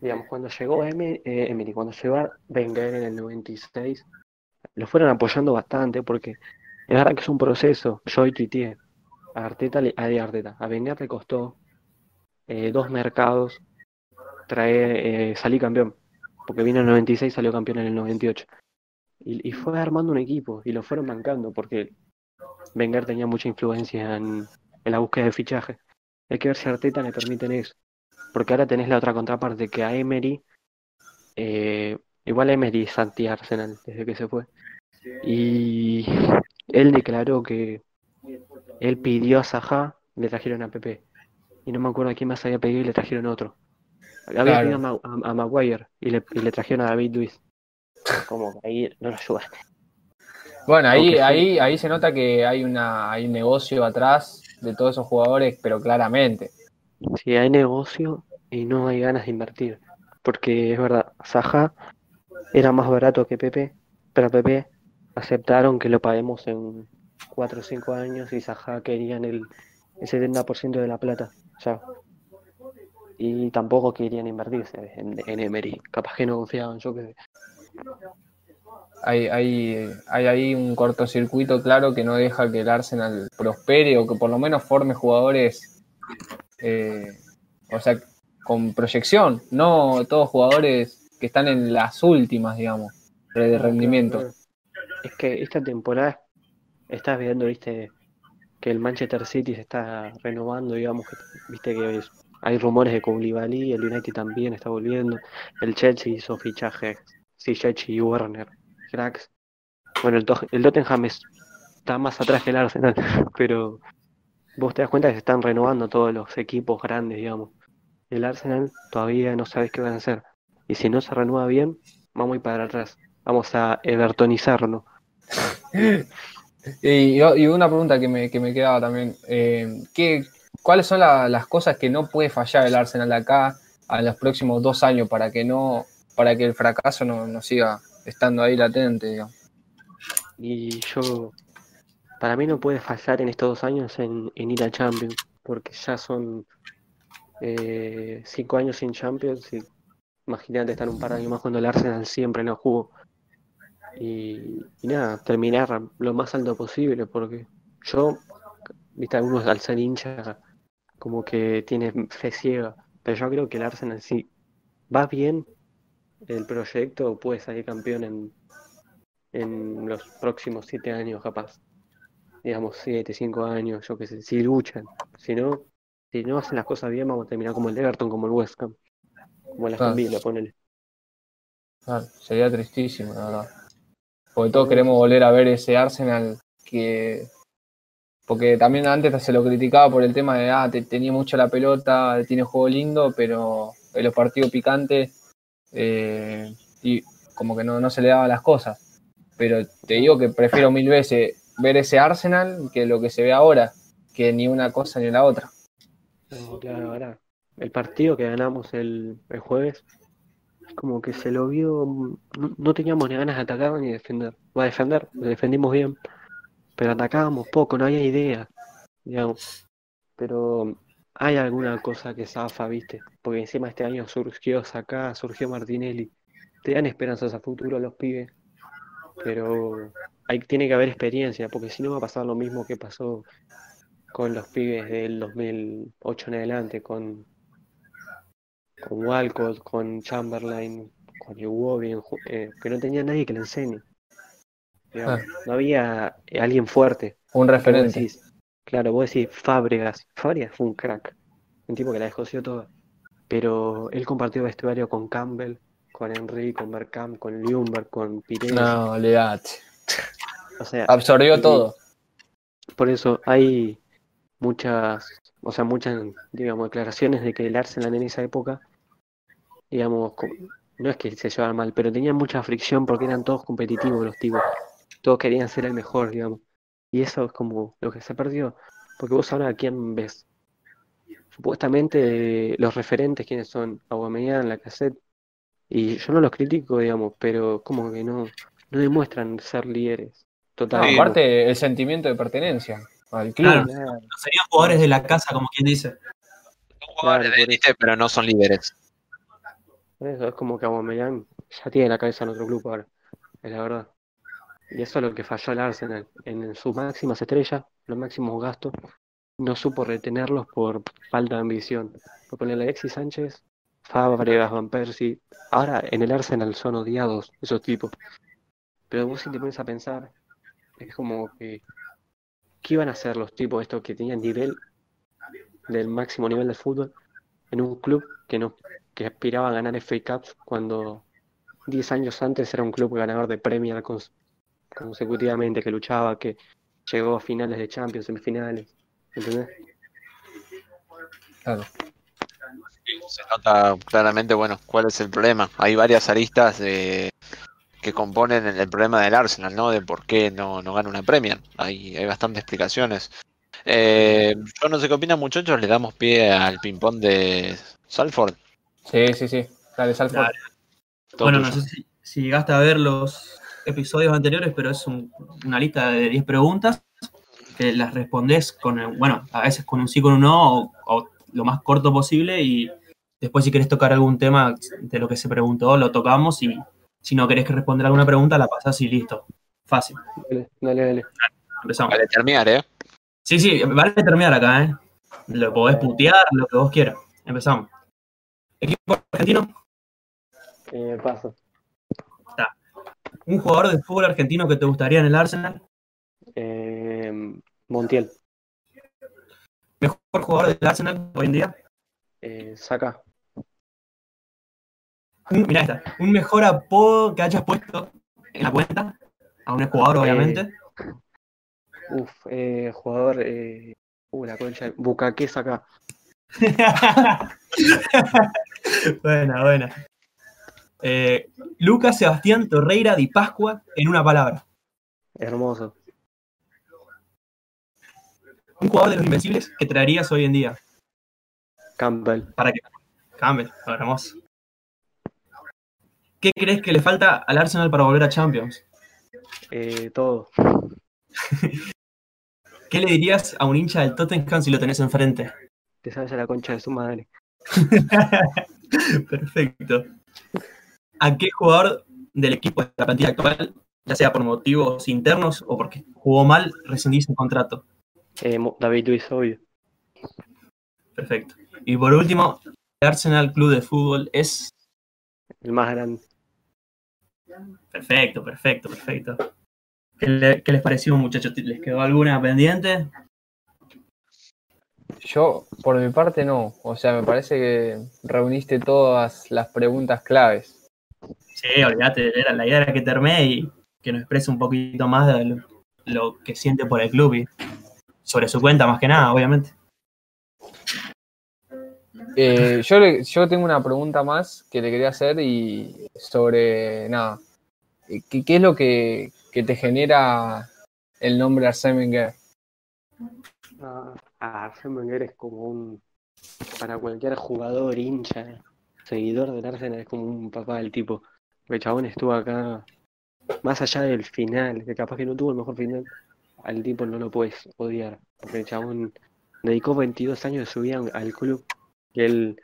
Speaker 5: digamos, cuando llegó Emi- eh, Emily, cuando llegó Wenger en el 96, lo fueron apoyando bastante, porque es verdad que es un proceso. Yo hoy tuiteé, a Arteta, a, Arteta, a Wenger le costó eh, dos mercados traer, eh, salir campeón, porque vino en el 96 salió campeón en el 98. Y, y fue armando un equipo, y lo fueron bancando, porque Wenger tenía mucha influencia en, la búsqueda de fichaje. Hay que ver si Arteta le permiten eso. Porque ahora tenés la otra contraparte que a Emery, eh, igual Emery es anti-Arsenal desde que se fue. Y él declaró que él pidió a Saha, le trajeron a Pepe. Y no me acuerdo a quién más había pedido y le trajeron otro. Había
Speaker 1: Claro.
Speaker 5: pedido a, Ma- a- a Maguire y le, y le trajeron a David Luiz. Como que ahí no lo ayudaste.
Speaker 1: Bueno, ahí,
Speaker 5: sí.
Speaker 1: ahí, ahí se nota que hay una, hay un negocio atrás de todos esos jugadores, pero claramente.
Speaker 5: Si hay negocio y no hay ganas de invertir. Porque es verdad, Saja era más barato que Pepe, pero Pepe aceptaron que lo paguemos en 4 o 5 años y Saja querían el, el 70% de la plata. Y tampoco querían invertirse en, en Emery. Capaz que no confiaban, yo que
Speaker 1: hay, hay, hay ahí un cortocircuito claro que no deja que el Arsenal prospere o que por lo menos forme jugadores, eh, o sea, con proyección, no todos jugadores que están en las últimas, digamos, de rendimiento.
Speaker 5: Es que esta temporada estás viendo, viste, que el Manchester City se está renovando, digamos, que, viste que hay rumores de Koulibaly, el United también está volviendo, el Chelsea hizo fichajes, Ziyech y Werner, cracks. Bueno, el, el Tottenham está más atrás que el Arsenal, pero vos te das cuenta que se están renovando todos los equipos grandes, digamos. El Arsenal todavía no sabes qué van a hacer. Y si no se renueva bien, vamos a para atrás. Vamos a evertonizarnos.
Speaker 1: y, una pregunta que me, que me quedaba también. Eh, ¿qué, ¿Cuáles son las cosas que no puede fallar el Arsenal acá a los próximos dos años para que no para que el fracaso no, no siga estando ahí latente.
Speaker 5: Y yo, para mí no puede fallar en estos dos años en, ir a Champions, porque ya son eh, cinco años sin Champions imagínate estar un par de años más cuando el Arsenal siempre no jugó. Y, nada, terminar lo más alto posible, porque yo, viste, algunos al ser hincha como que tiene fe ciega, pero yo creo que el Arsenal sí va bien el proyecto puede salir campeón en, en los próximos siete años, capaz. Digamos, siete, cinco años, yo qué sé, si luchan. Si no, si no hacen las cosas bien, vamos a terminar como el Everton, como el West Ham. Como la familia, ponele.
Speaker 1: sería tristísimo, la verdad. Porque todos queremos volver a ver ese Arsenal que. Porque también antes se lo criticaba por el tema de, ah, tenía mucho la pelota, tiene juego lindo, pero en los partidos picantes eh, y como que no, no se le daban las cosas. Pero te digo que prefiero mil veces ver ese Arsenal que lo que se ve ahora, que ni una cosa ni la otra.
Speaker 5: claro, ahora, el partido que ganamos el, el jueves, como que se lo vio, no, teníamos ni ganas de atacar ni defender. Va a defender, lo defendimos bien, pero atacábamos poco, no había idea, digamos. Pero hay alguna cosa que zafa, ¿viste? Porque encima este año surgió acá, surgió Martinelli. Te dan esperanzas a futuro los pibes, pero hay, tiene que haber experiencia, porque si no va a pasar lo mismo que pasó con los pibes del 2008 en adelante, con, con Walcott, con Chamberlain, con Iwobi, eh, que no tenía nadie que le enseñe. Ah. No había alguien fuerte.
Speaker 1: Un referente.
Speaker 5: Claro, vos decís Fábregas. Fábregas fue un crack. Un tipo que la descoció toda. Pero él compartió vestuario con Campbell, con Henry, con Bergkamp, con Ljungberg, con Pires.
Speaker 1: No, olvidate. O sea, absorbió todo.
Speaker 5: Por eso hay muchas, o sea, muchas, digamos, declaraciones de que el Arsenal en esa época, digamos, no es que se llevaran mal, pero tenían mucha fricción porque eran todos competitivos los tipos. Todos querían ser el mejor, digamos. Y eso es como lo que se perdió. Porque vos ahora a quién ves. Supuestamente los referentes, quienes son Aguamellán, la cassette. Y yo no los critico, digamos, pero como que no, no demuestran ser líderes.
Speaker 1: Total. aparte, el sentimiento de pertenencia al club.
Speaker 4: serían jugadores de la casa, como quien dice.
Speaker 3: Son jugadores de élite, pero no son líderes.
Speaker 5: Eso es como que Aguamellán ya tiene la cabeza en otro club ahora. Es la verdad. Y eso es lo que falló el Arsenal. En sus máximas estrellas, los máximos gastos, no supo retenerlos por falta de ambición. Por ponerle a Alexis Sánchez, Fábregas, Van Persie. Ahora en el Arsenal son odiados esos tipos. Pero vos si te pones a pensar, es como que. ¿Qué iban a hacer los tipos estos que tenían nivel del máximo nivel del fútbol en un club que no que aspiraba a ganar FA Cups cuando 10 años antes era un club ganador de Premier con consecutivamente, que luchaba, que llegó a finales de Champions, semifinales, ¿entendés?
Speaker 3: Claro. Se nota claramente, bueno, cuál es el problema. Hay varias aristas que componen el problema del Arsenal, ¿no? De por qué no, no gana una Premier. Hay, hay bastantes explicaciones. Eh, yo no sé qué opinan, muchachos. Le damos pie al ping-pong de Salford.
Speaker 1: Sí, sí, sí. Dale, Salford.
Speaker 4: Bueno, no sé si, si llegaste a ver los, episodios anteriores, pero es una lista de 10 preguntas que las respondés con, el- bueno, a veces con un sí, con un no, o, o lo más corto posible, y después si querés tocar algún tema de lo que se preguntó, lo tocamos, y si no querés que responder alguna pregunta, la pasás y listo. Fácil.
Speaker 5: Dale, dale, dale.
Speaker 4: Empezamos.
Speaker 3: Vale, terminar, ¿eh?
Speaker 4: Sí, sí, vale terminar acá, ¿eh? Lo podés putear, lo que vos quieras. Empezamos. Equipo argentino,
Speaker 5: Eh, paso.
Speaker 4: un jugador de fútbol argentino que te gustaría en el Arsenal,
Speaker 5: Eh, Montiel.
Speaker 4: mejor jugador del Arsenal hoy en día.
Speaker 5: Eh, Saca.
Speaker 4: Mirá esta, un mejor apodo que hayas puesto en la cuenta, a un jugador obviamente.
Speaker 5: Uf, eh, jugador. Eh, uh, la concha. Bucaque saca.
Speaker 4: buena, buena. Eh, Lucas Sebastián Torreira Di Pascua en una palabra.
Speaker 5: Hermoso.
Speaker 4: Un jugador de los invencibles que traerías hoy en día.
Speaker 5: Campbell.
Speaker 4: Para que Campbell, hermoso. ¿Qué crees que le falta al Arsenal para volver a Champions?
Speaker 5: Eh, todo.
Speaker 4: ¿Qué le dirías a un hincha del Tottenham si lo tenés enfrente?
Speaker 5: Te sabes a la concha de su madre.
Speaker 4: Perfecto. ¿A qué jugador del equipo de la plantilla actual, ya sea por motivos internos o porque jugó mal, rescindís el contrato?
Speaker 5: Eh, David Luis, obvio.
Speaker 4: Perfecto. Y por último, el Arsenal Club de Fútbol es.
Speaker 5: El más grande.
Speaker 4: Perfecto, perfecto, perfecto. ¿Qué, le- qué les pareció, muchachos? ¿Les quedó alguna pendiente?
Speaker 1: Yo, por mi parte, no. O sea, me parece que reuniste todas las preguntas claves.
Speaker 4: Sí, olvídate, era, la idea era que termine y que nos exprese un poquito más de lo, lo que siente por el club y sobre su cuenta más que nada, obviamente.
Speaker 1: Eh, yo, le- yo tengo una pregunta más que le quería hacer y sobre, nada, eh, ¿qué, qué es lo que, que te genera el nombre Arsène Wenger?
Speaker 5: Ah, ah, Arsène Wenger es como un. Para cualquier jugador, hincha, seguidor del Arsenal, es como un papá del tipo. El chabón estuvo acá, más allá del final, que capaz que no tuvo el mejor final, al tipo no lo puedes odiar. Porque el chabón dedicó 22 años de su vida al club que él,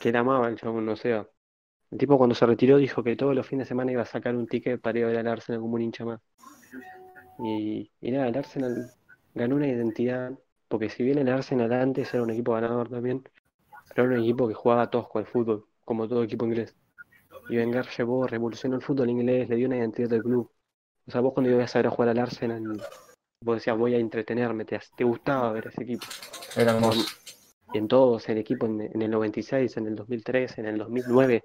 Speaker 5: que él amaba, el chabón, o sea. El tipo cuando se retiró dijo que todos los fines de semana iba a sacar un ticket para ir a ver al Arsenal como un hincha más. Y, y nada, el Arsenal ganó una identidad, porque si bien el Arsenal antes era un equipo ganador también, pero era un equipo que jugaba tosco al fútbol, como todo equipo inglés. Y Wenger llevó, revolucionó el fútbol inglés, le dio una identidad del club. O sea, vos cuando ibas a ver a jugar al Arsenal, vos decías, voy a entretenerme, te, te gustaba ver ese equipo.
Speaker 1: Era hermoso.
Speaker 5: Y en todos, el equipo en, en el 96, en el 2003, en el 2009,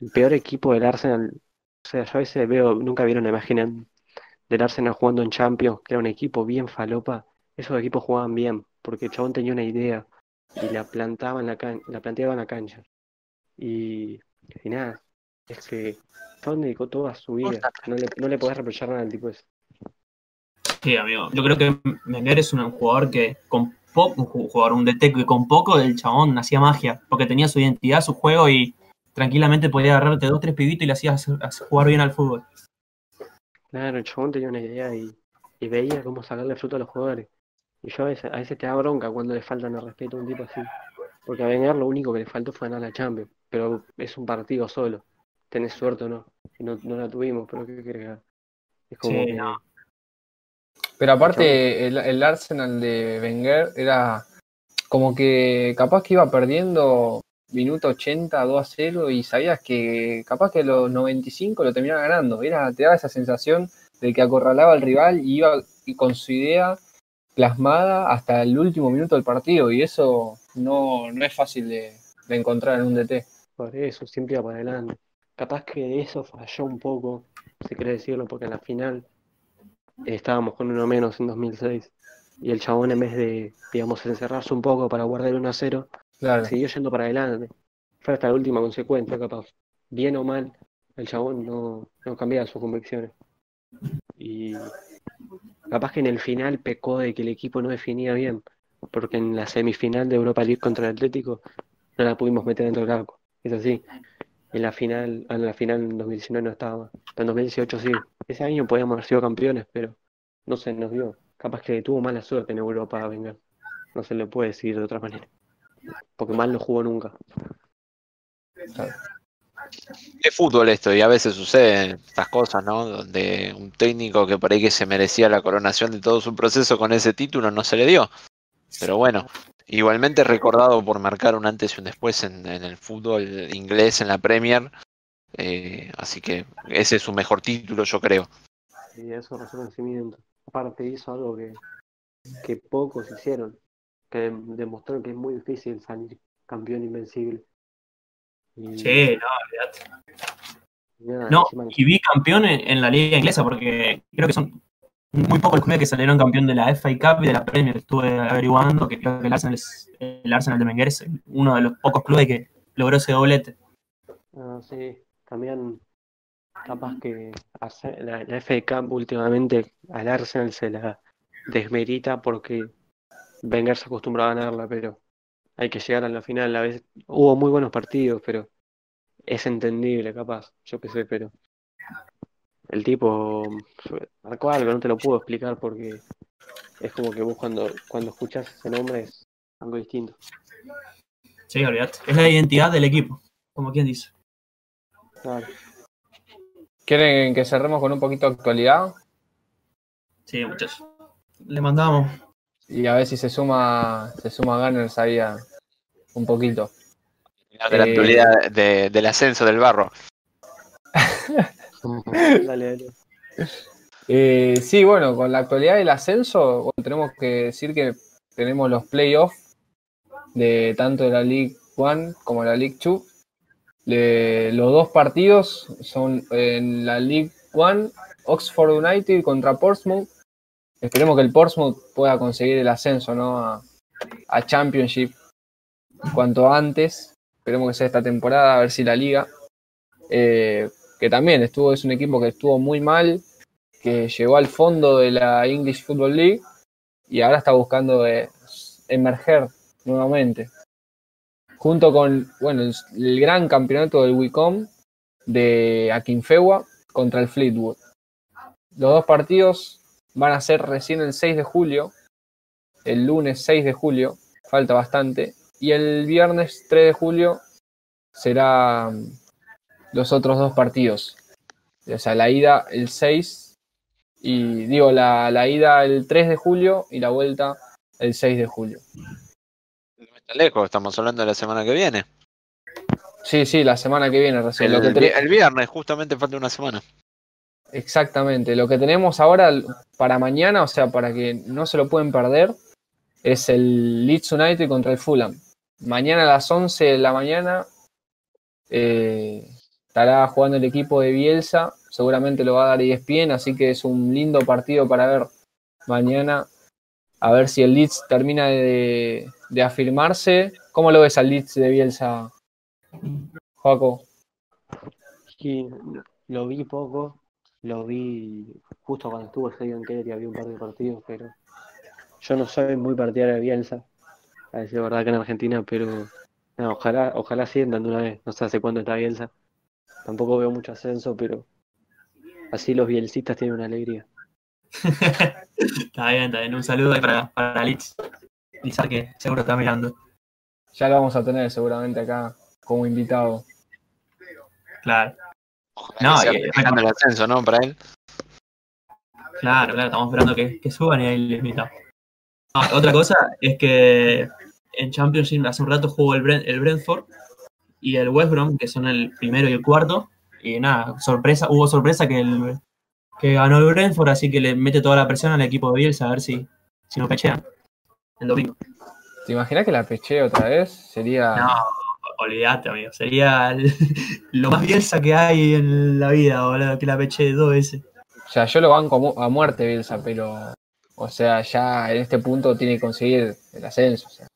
Speaker 5: el peor equipo del Arsenal. O sea, yo a veces veo, nunca vieron imagen del Arsenal jugando en Champions, que era un equipo bien falopa. Esos equipos jugaban bien, porque el chabón tenía una idea y la plantaba en la, planteaba en la cancha. Y, y nada, es que chabón dedicó toda su vida. No le, no le podés reprochar nada al tipo ese.
Speaker 4: Sí, amigo. Yo creo que Wenger es un jugador que con poco, un jugador, un DT que con poco del chabón hacía magia, porque tenía su identidad, su juego y tranquilamente podía agarrarte dos, tres pibitos y le hacías jugar bien al fútbol.
Speaker 5: Claro, el chabón tenía una idea y, y veía cómo sacarle fruto a los jugadores. Y yo a veces, a veces te da bronca cuando le faltan el respeto a un tipo así. Porque a Wenger lo único que le faltó fue ganar la Champions. Pero es un partido solo. Tenés suerte o no. Y no, no la tuvimos, pero ¿qué haga? Es como
Speaker 4: Sí,
Speaker 5: que
Speaker 4: no.
Speaker 1: Pero aparte, el, el Arsenal de Wenger era como que capaz que iba perdiendo minuto 80, 2 a 0 y sabías que capaz que los 95 lo terminaba ganando. Era, te daba esa sensación de que acorralaba al rival y iba con su idea plasmada hasta el último minuto del partido y eso no, no es fácil de, encontrar en un DT.
Speaker 5: por eso siempre iba para adelante. Capaz que eso falló un poco, si querés decirlo, porque en la final estábamos con uno menos en 2006. Y el chabón en vez de, digamos, encerrarse un poco para guardar el 1 a 0, Siguió yendo para adelante. Fue hasta la última consecuencia, capaz. Bien o mal, el chabón no, no cambiaba sus convicciones. Y capaz que en el final pecó de que el equipo no definía bien, porque en la semifinal de Europa League contra el Atlético no la pudimos meter dentro del arco. Es así. En la final, en la final en 2019 no estaba. Pero en 2018 sí. Ese año podíamos haber sido campeones, pero no se nos dio. capaz que tuvo mala suerte en Europa, venga. No se le puede decir de otra manera. Porque mal no jugó nunca.
Speaker 3: Es fútbol esto, y a veces suceden estas cosas, ¿no? Donde un técnico que por ahí que se merecía la coronación de todo su proceso con ese título no se le dio. Pero bueno, igualmente recordado por marcar un antes y un después en, en el fútbol inglés, en la Premier. eh, así que ese es su mejor título, yo creo.
Speaker 5: Y eso es reconocimiento. Aparte hizo algo que, que pocos hicieron, que demostró que es muy difícil salir campeón invencible. Y,
Speaker 4: Sí, no,
Speaker 5: nada,
Speaker 4: No,
Speaker 5: encima-
Speaker 4: y vi campeón en, en la liga inglesa porque creo que son muy pocos clubes que salieron campeón de la FA Cup y de la Premier. Estuve averiguando que creo que el Arsenal, es- el Arsenal de Wenger es uno de los pocos clubes que logró ese doblete.
Speaker 5: Ah, sí, también capaz que la, la FA Cup últimamente al Arsenal se la desmerita porque Wenger se acostumbró a ganarla, pero hay que llegar a la final. A veces hubo muy buenos partidos, pero es entendible, capaz, yo qué sé, pero el tipo marcó algo, no te lo puedo explicar porque es como que vos cuando, cuando escuchás ese nombre es algo distinto.
Speaker 4: Sí, olvidate. Es la identidad del equipo, como quien dice.
Speaker 5: Claro.
Speaker 1: ¿Quieren que cerremos con un poquito de actualidad?
Speaker 4: Sí, muchachos. Le mandamos.
Speaker 1: Y a ver si se suma, se suma Gunners ahí a- un poquito.
Speaker 3: De la
Speaker 1: Eh,
Speaker 3: actualidad de- del ascenso del barro.
Speaker 5: Dale, dale.
Speaker 1: Eh, sí, bueno, con la actualidad del ascenso, bueno, tenemos que decir que tenemos los playoffs de tanto de la League One como la League Two. Le- los dos partidos son en la League One, Oxford United contra Portsmouth. Esperemos que el Portsmouth pueda conseguir el ascenso ¿no? a, Championship cuanto antes. Esperemos que sea esta temporada, a ver si la liga. eh, que también estuvo, es un equipo que estuvo muy mal, que llegó al fondo de la English Football League y ahora está buscando eh, emerger nuevamente. Junto con, bueno, el, el gran campeonato del Wicom de Akinfewa contra el Fleetwood. Los dos partidos van a ser recién el 6 de julio, el lunes 6 de julio, falta bastante, y el viernes 3 de julio será los otros dos partidos. O sea, la ida el 6 y digo, la, la ida el 3 de julio y la vuelta el 6 de julio.
Speaker 3: No está lejos, estamos hablando de la semana que viene.
Speaker 1: Sí, sí, la semana que viene recién.
Speaker 3: El,
Speaker 1: Lo que
Speaker 3: el viernes, justamente falta una semana.
Speaker 1: Exactamente. Lo que tenemos ahora para mañana, o sea, para que no se lo pueden perder, es el Leeds United contra el Fulham. Mañana a las 11 de la mañana eh, estará jugando el equipo de Bielsa. Seguramente lo va a dar ESPN, así que es un lindo partido para ver mañana. A ver si el Leeds termina de, afirmarse. ¿Cómo lo ves al Leeds de Bielsa, Joaco?
Speaker 5: Y lo vi poco, lo vi justo cuando estuvo Stadium Keller y había un par de partidos, pero yo no soy muy partidario de Bielsa, a decir verdad que en Argentina, pero no, ojalá, ojalá sientan de una vez, no sé hace cuánto está Bielsa. Tampoco veo mucho ascenso, pero así los bielcistas tienen una alegría.
Speaker 4: está bien, está bien. Un saludo ahí para, para Litz. Lizar que seguro está mirando.
Speaker 1: Ya lo vamos a tener seguramente acá como invitado.
Speaker 4: Claro,
Speaker 3: Ojalá
Speaker 4: No,
Speaker 3: que sea
Speaker 4: y-
Speaker 3: festejando el ascenso, ¿no? Para él.
Speaker 4: claro, claro. Estamos esperando que, que suban y ahí les invitamos. Ah, otra cosa es que en Championship hace un rato jugó el, Brent- el Brentford y el West Brom, que son el primero y el cuarto. Y nada, sorpresa, hubo sorpresa que el que ganó el Brentford, así que le mete toda la presión al equipo de Bielsa a ver si, si no pechean el domingo.
Speaker 1: ¿Te imaginas que la peché otra vez? Sería.
Speaker 4: No, olvídate, amigo. Sería el- lo más Bielsa que hay en la vida, boludo, que la peche dos veces.
Speaker 1: O sea, yo lo banco mu- a muerte, Bielsa, pero. O sea, ya en este punto tiene que conseguir el ascenso. o sea.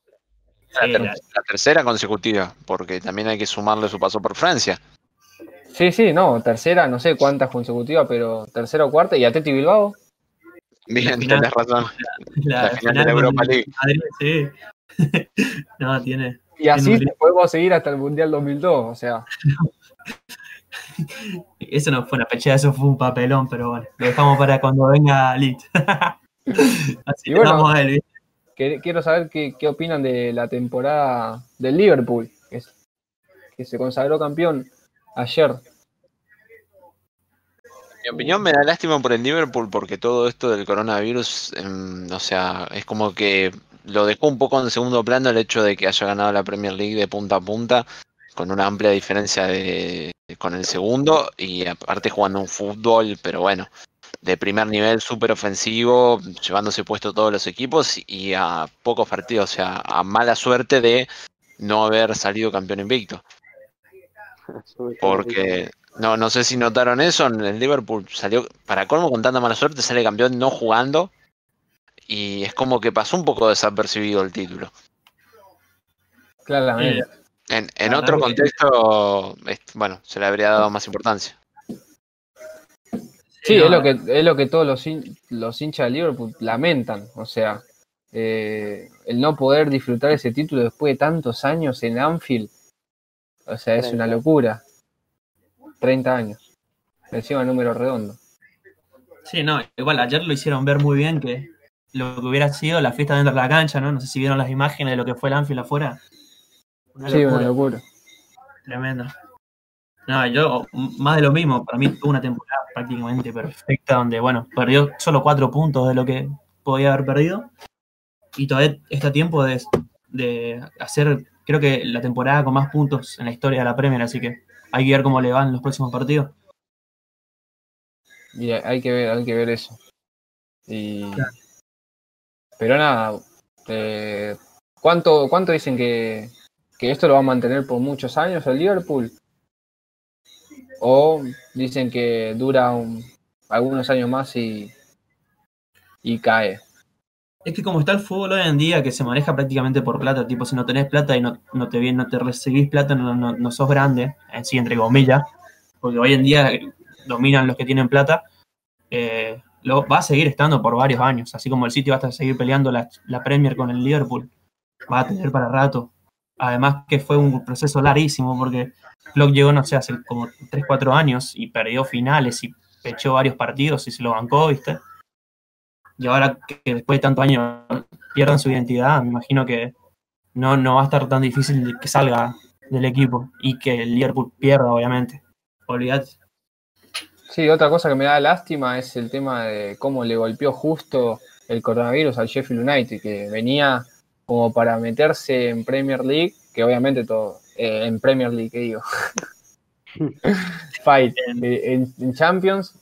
Speaker 3: La, ter-
Speaker 4: la-
Speaker 3: la tercera consecutiva, porque también hay que sumarle su paso por Francia.
Speaker 1: Sí, sí, no, tercera, no sé cuántas consecutivas, pero tercera o cuarta. ¿Y Atleti Bilbao?
Speaker 3: Bien,
Speaker 4: final-
Speaker 3: tenés razón.
Speaker 4: La,
Speaker 3: La final de la Europa League.
Speaker 4: Madrid, sí. no, tiene.
Speaker 1: Y así
Speaker 4: un-
Speaker 1: podemos seguir hasta el Mundial 2002, o sea.
Speaker 4: Eso no fue una pechea, eso fue un papelón, pero bueno, lo dejamos para cuando venga Lit. Así
Speaker 1: bueno,
Speaker 4: vamos a él,
Speaker 1: Quiero saber qué, qué opinan de la temporada del Liverpool, que, es- que se consagró campeón ayer.
Speaker 3: Mi opinión me da lástima por el Liverpool porque todo esto del coronavirus, em, o sea, es como que lo dejó un poco en segundo plano el hecho de que haya ganado la Premier League de punta a punta con una amplia diferencia de, con el segundo y aparte jugando un fútbol, pero bueno, de primer nivel súper ofensivo, llevándose puesto todos los equipos y a pocos partidos, o sea, a mala suerte de no haber salido campeón invicto. Porque no, no sé si notaron eso, en el Liverpool salió, para colmo con tanta mala suerte, sale campeón no jugando. Y es como que pasó un poco desapercibido el título.
Speaker 1: Claramente.
Speaker 3: En, en otro contexto, bueno, se le habría dado más importancia.
Speaker 1: Sí,
Speaker 4: no,
Speaker 1: es lo que es lo que todos los, hin- los hinchas de Liverpool lamentan. O sea, eh, el no poder disfrutar ese título después de tantos años en Anfield. O sea, es una
Speaker 5: 30.
Speaker 1: locura. 30 años. Encima número redondo.
Speaker 4: Sí, no, igual ayer lo hicieron ver muy bien que lo que hubiera sido la fiesta dentro de la cancha, ¿no? No sé si vieron las imágenes de lo que fue el Anfield afuera. Una
Speaker 1: Sí,
Speaker 4: locura,
Speaker 1: una locura.
Speaker 4: tremendo. No, yo, más de lo mismo, para mí tuvo una temporada prácticamente perfecta donde, bueno, perdió solo cuatro puntos de lo que podía haber perdido. Y todavía está a tiempo de, de hacer, creo que la temporada con más puntos en la historia de la Premier, así que hay que ver cómo le van los próximos partidos.
Speaker 1: Y hay que ver, hay que ver eso. Y... Pero nada, eh, ¿cuánto, ¿cuánto dicen que, que esto lo va a mantener por muchos años el Liverpool? ¿O dicen que dura un- algunos años más y, y cae?
Speaker 4: Es que como está el fútbol hoy en día, que se maneja prácticamente por plata, tipo si no tenés plata y no, no te bien, no te recibís plata, no, no, no sos grande, en sí, entre comillas, porque hoy en día dominan los que tienen plata, eh, lo, va a seguir estando por varios años, así como el City va a seguir peleando la, la Premier con el Liverpool, va a tener para rato. Además que fue un proceso larguísimo, porque Klopp llegó, no sé, hace como 3, 4 años y perdió finales y pechó varios partidos y se lo bancó, ¿viste? y ahora que después de tantos años pierdan su identidad, me imagino que no, no va a estar tan difícil que salga del equipo y que el Liverpool pierda, obviamente. Olvídate.
Speaker 1: Sí, otra cosa que me da lástima es el tema de cómo le golpeó justo el coronavirus al Sheffield United, que venía como para meterse en Premier League, que obviamente todo, eh, en Premier League, ¿qué digo? Fight, en, en Champions,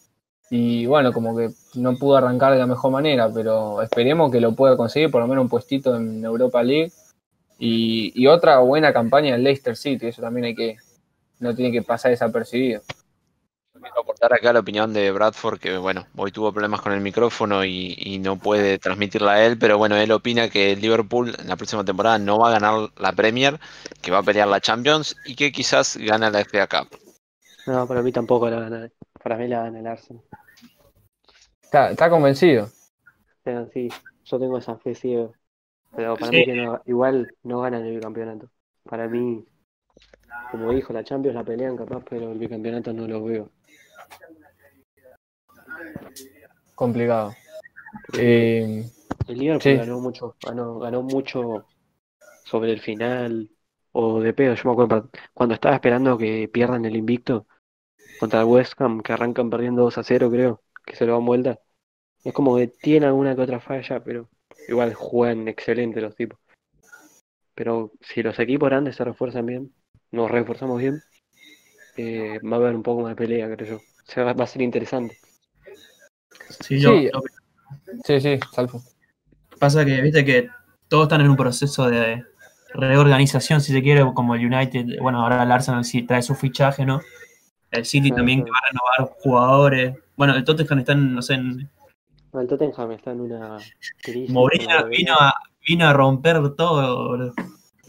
Speaker 1: y bueno, como que no pudo arrancar de la mejor manera, pero esperemos que lo pueda conseguir, por lo menos un puestito en Europa League. Y, y otra buena campaña en Leicester City, eso también hay que, no tiene que pasar desapercibido.
Speaker 3: Quiero aportar acá la opinión de Bradford, que bueno, hoy tuvo problemas con el micrófono y, y no puede transmitirla a él, pero bueno, él opina que el Liverpool en la próxima temporada no va a ganar la Premier, que va a pelear la Champions y que quizás gana la FA Cup.
Speaker 5: No, para mí tampoco la gana. Para mí la gana el Arsenal.
Speaker 1: Está, está convencido.
Speaker 5: Pero sí, yo tengo esa fe ciega. Pero para
Speaker 4: Sí.
Speaker 5: mí que no, igual no ganan el bicampeonato. Para mí, como dijo, la Champions la pelean capaz, pero el bicampeonato no lo veo.
Speaker 1: Complicado. Eh,
Speaker 5: El Liverpool
Speaker 1: Sí.
Speaker 5: ganó mucho, ganó, ganó mucho sobre el final o de pedo. Yo me acuerdo cuando estaba esperando que pierdan el invicto contra el West Ham, que arrancan perdiendo 2 a 0, creo, que se lo dan vuelta. Es como que tiene alguna que otra falla, pero igual juegan excelente los tipos. Pero si los equipos grandes se refuerzan bien, nos reforzamos bien, eh, va a haber un poco más de pelea, creo yo. O sea, va va a ser interesante.
Speaker 4: Sí, yo,
Speaker 1: Sí.
Speaker 4: lo
Speaker 1: sí, sí, Salfo.
Speaker 4: que pasa que, viste, que todos están en un proceso de reorganización, si se quiere, como el United, bueno, ahora el Arsenal sí trae su fichaje, ¿no? El City
Speaker 5: Claro,
Speaker 4: también que va a renovar jugadores. Bueno, el Tottenham está en, no sé, en,
Speaker 5: El Tottenham está en una crisis.
Speaker 4: Mourinho vino a, vino a romper todo, boludo.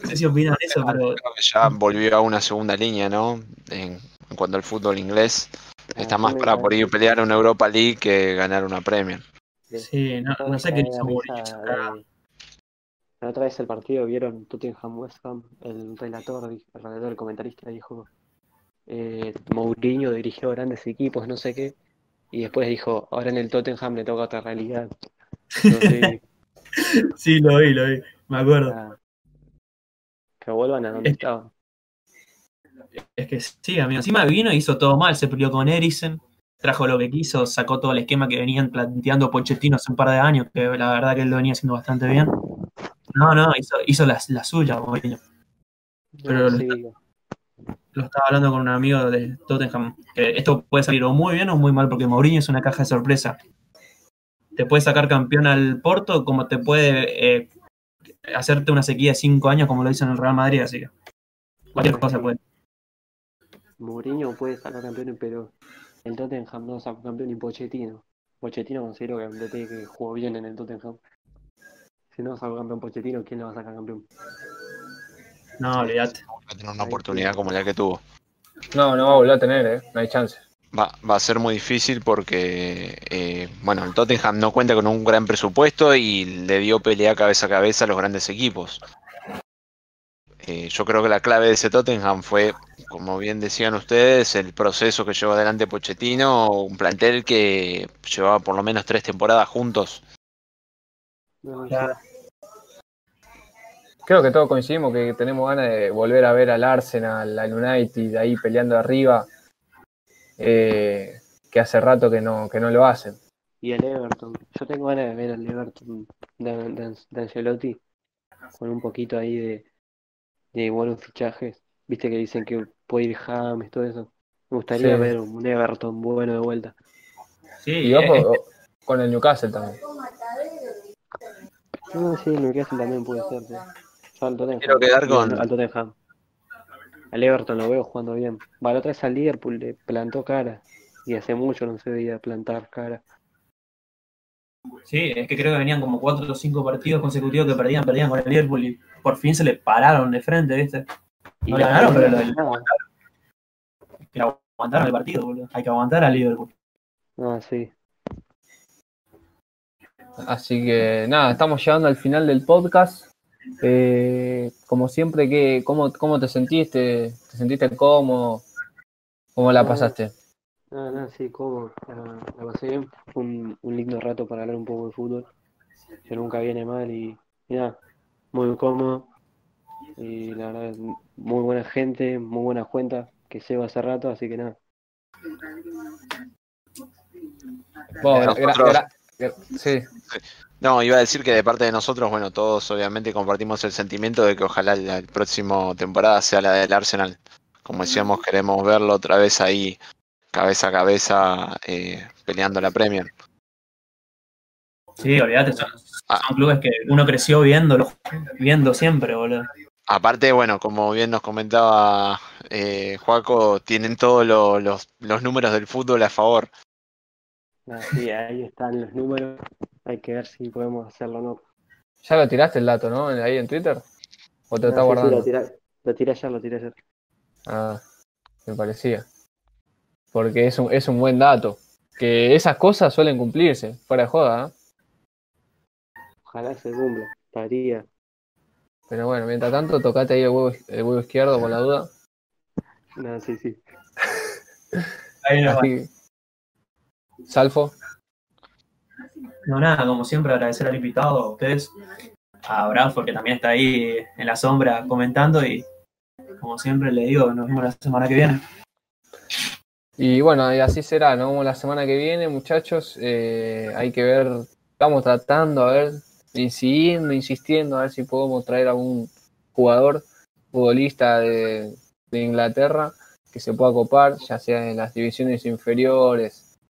Speaker 4: No sé si opinan eso, pero
Speaker 3: Creo que ya volvió a una segunda línea, ¿no? En, en cuanto al fútbol inglés. Está
Speaker 5: Ah,
Speaker 3: más
Speaker 5: sí me
Speaker 3: para por ir pelear una Europa League que ganar una Premier.
Speaker 4: sí, no, no sé qué hizo Mourinho. está.
Speaker 5: La otra vez el partido vieron Tottenham West Ham, el relator, el relator, el comentarista dijo eh, Mourinho dirigió grandes equipos, no sé qué, y después dijo, ahora en el Tottenham le toca otra realidad.
Speaker 4: Sí, lo vi, lo vi. Me acuerdo.
Speaker 5: ah, que vuelvan a donde
Speaker 4: Es que-
Speaker 5: estaban.
Speaker 4: Es que sí, amigo. Encima vino, hizo todo mal, se peleó con Eriksen, trajo lo que quiso, sacó todo el esquema que venían planteando Pochettino hace un par de años, que la verdad que él lo venía haciendo bastante bien. No, no, hizo, hizo la, la suya, Mourinho. Pero lo estaba hablando con un amigo de Tottenham, que esto puede salir o muy bien o muy mal, porque Mourinho es una caja de sorpresa. Te puede sacar campeón al Porto, como te puede eh, hacerte una sequía de cinco años, como lo hizo en el Real Madrid, así que cualquier cosa puede.
Speaker 5: Mourinho puede sacar campeones, pero el Tottenham no sacó campeón ni Pochettino. Pochettino considero que que jugó bien en el Tottenham. Si no sacó campeón Pochettino, ¿quién le va a sacar campeón?
Speaker 4: No, olvídate.
Speaker 3: Va a tener una oportunidad como la que tuvo.
Speaker 1: No, no va a volver a tener, ¿eh? No hay chance.
Speaker 3: Va, va a ser muy difícil porque, eh, bueno, el Tottenham no cuenta con un gran presupuesto y le dio pelea cabeza a cabeza a los grandes equipos. Eh, yo creo que la clave de ese Tottenham fue, como bien decían ustedes, el proceso que llevó adelante Pochettino, un plantel que llevaba por lo menos tres temporadas juntos.
Speaker 4: Claro.
Speaker 1: Creo que todos coincidimos que tenemos ganas de volver a ver al Arsenal, al United, ahí peleando arriba, eh, que hace rato que no, que no lo hacen.
Speaker 5: Y el Everton. Yo tengo ganas de ver al Everton de, de, de Ancelotti con un poquito ahí de, de buenos fichajes. Viste que dicen que puede ir James, todo eso. Me gustaría
Speaker 1: Sí.
Speaker 5: ver un Everton bueno de vuelta.
Speaker 4: Sí,
Speaker 1: Y
Speaker 4: eh,
Speaker 1: ojo con el Newcastle también.
Speaker 5: No, sí, el Newcastle también puede ser. sí. Yo al Tottenham.
Speaker 3: Quiero quedar con-
Speaker 5: Al Tottenham. Al Everton lo veo jugando bien. Va, la otra vez al Liverpool le plantó cara. Y hace mucho no se veía plantar cara.
Speaker 4: Sí, es que creo que venían como cuatro o cinco partidos consecutivos que perdían, perdían con el Liverpool y por fin se le pararon de frente, ¿viste?
Speaker 5: Y
Speaker 4: No
Speaker 5: la-
Speaker 4: le ganaron, pero lo-
Speaker 5: nada.
Speaker 4: Que aguantaron el partido, boludo. Hay que aguantar al Liverpool.
Speaker 5: Ah, sí.
Speaker 1: Así que nada, estamos llegando al final del podcast. Eh, como siempre, ¿qué, cómo, ¿cómo te sentiste? ¿Te sentiste cómodo? ¿Cómo la pasaste?
Speaker 5: Ah, no, sí, cómo. La, la pasé bien. Fue un, un lindo rato para hablar un poco de fútbol. Que nunca viene mal y, y nada, muy cómodo. Y la verdad, muy buena gente, muy buena cuenta que llevo hace rato, así que nada.
Speaker 1: Gra-
Speaker 3: Nosotros-
Speaker 1: sí,
Speaker 3: No, iba a decir que de parte de nosotros, bueno, todos obviamente compartimos el sentimiento de que ojalá la próxima temporada sea la del Arsenal. Como decíamos, queremos verlo otra vez ahí, cabeza a cabeza, eh, peleando la Premier.
Speaker 4: Sí, olvídate, son,
Speaker 3: Ah.
Speaker 4: son clubes que uno creció viéndolo, viendo siempre, boludo.
Speaker 3: Aparte, bueno, como bien nos comentaba eh, Juaco, tienen todos lo- los, los números del fútbol a favor.
Speaker 5: Nada, sí, ahí están los números. Hay que ver si podemos hacerlo o no.
Speaker 1: ya lo tiraste el dato, ¿no? Ahí en Twitter. ¿O te lo estás
Speaker 5: Ah, sí, sí,
Speaker 1: guardando?
Speaker 5: lo tiré, lo tiré ayer, lo tiré ayer.
Speaker 1: Ah, me parecía. Porque es un, es un buen dato. Que esas cosas suelen cumplirse, fuera de joda, ¿eh?
Speaker 5: Ojalá se cumpla. Estaría.
Speaker 1: Pero bueno, mientras tanto, tocate ahí el huevo, el huevo izquierdo por la duda.
Speaker 5: Nada, sí, sí.
Speaker 4: Ahí no va.
Speaker 1: Así, Salfo.
Speaker 4: No, nada, como siempre, agradecer al invitado, a ustedes, a Bradford, que también está ahí en la sombra comentando, y como siempre le digo, nos vemos la semana que viene.
Speaker 1: Y bueno, y así será. Vemos la semana que viene, muchachos. Eh, hay que ver, estamos tratando, a ver, incidiendo, insistiendo, a ver si podemos traer a un jugador futbolista de, de Inglaterra que se pueda copar, ya sea en las divisiones inferiores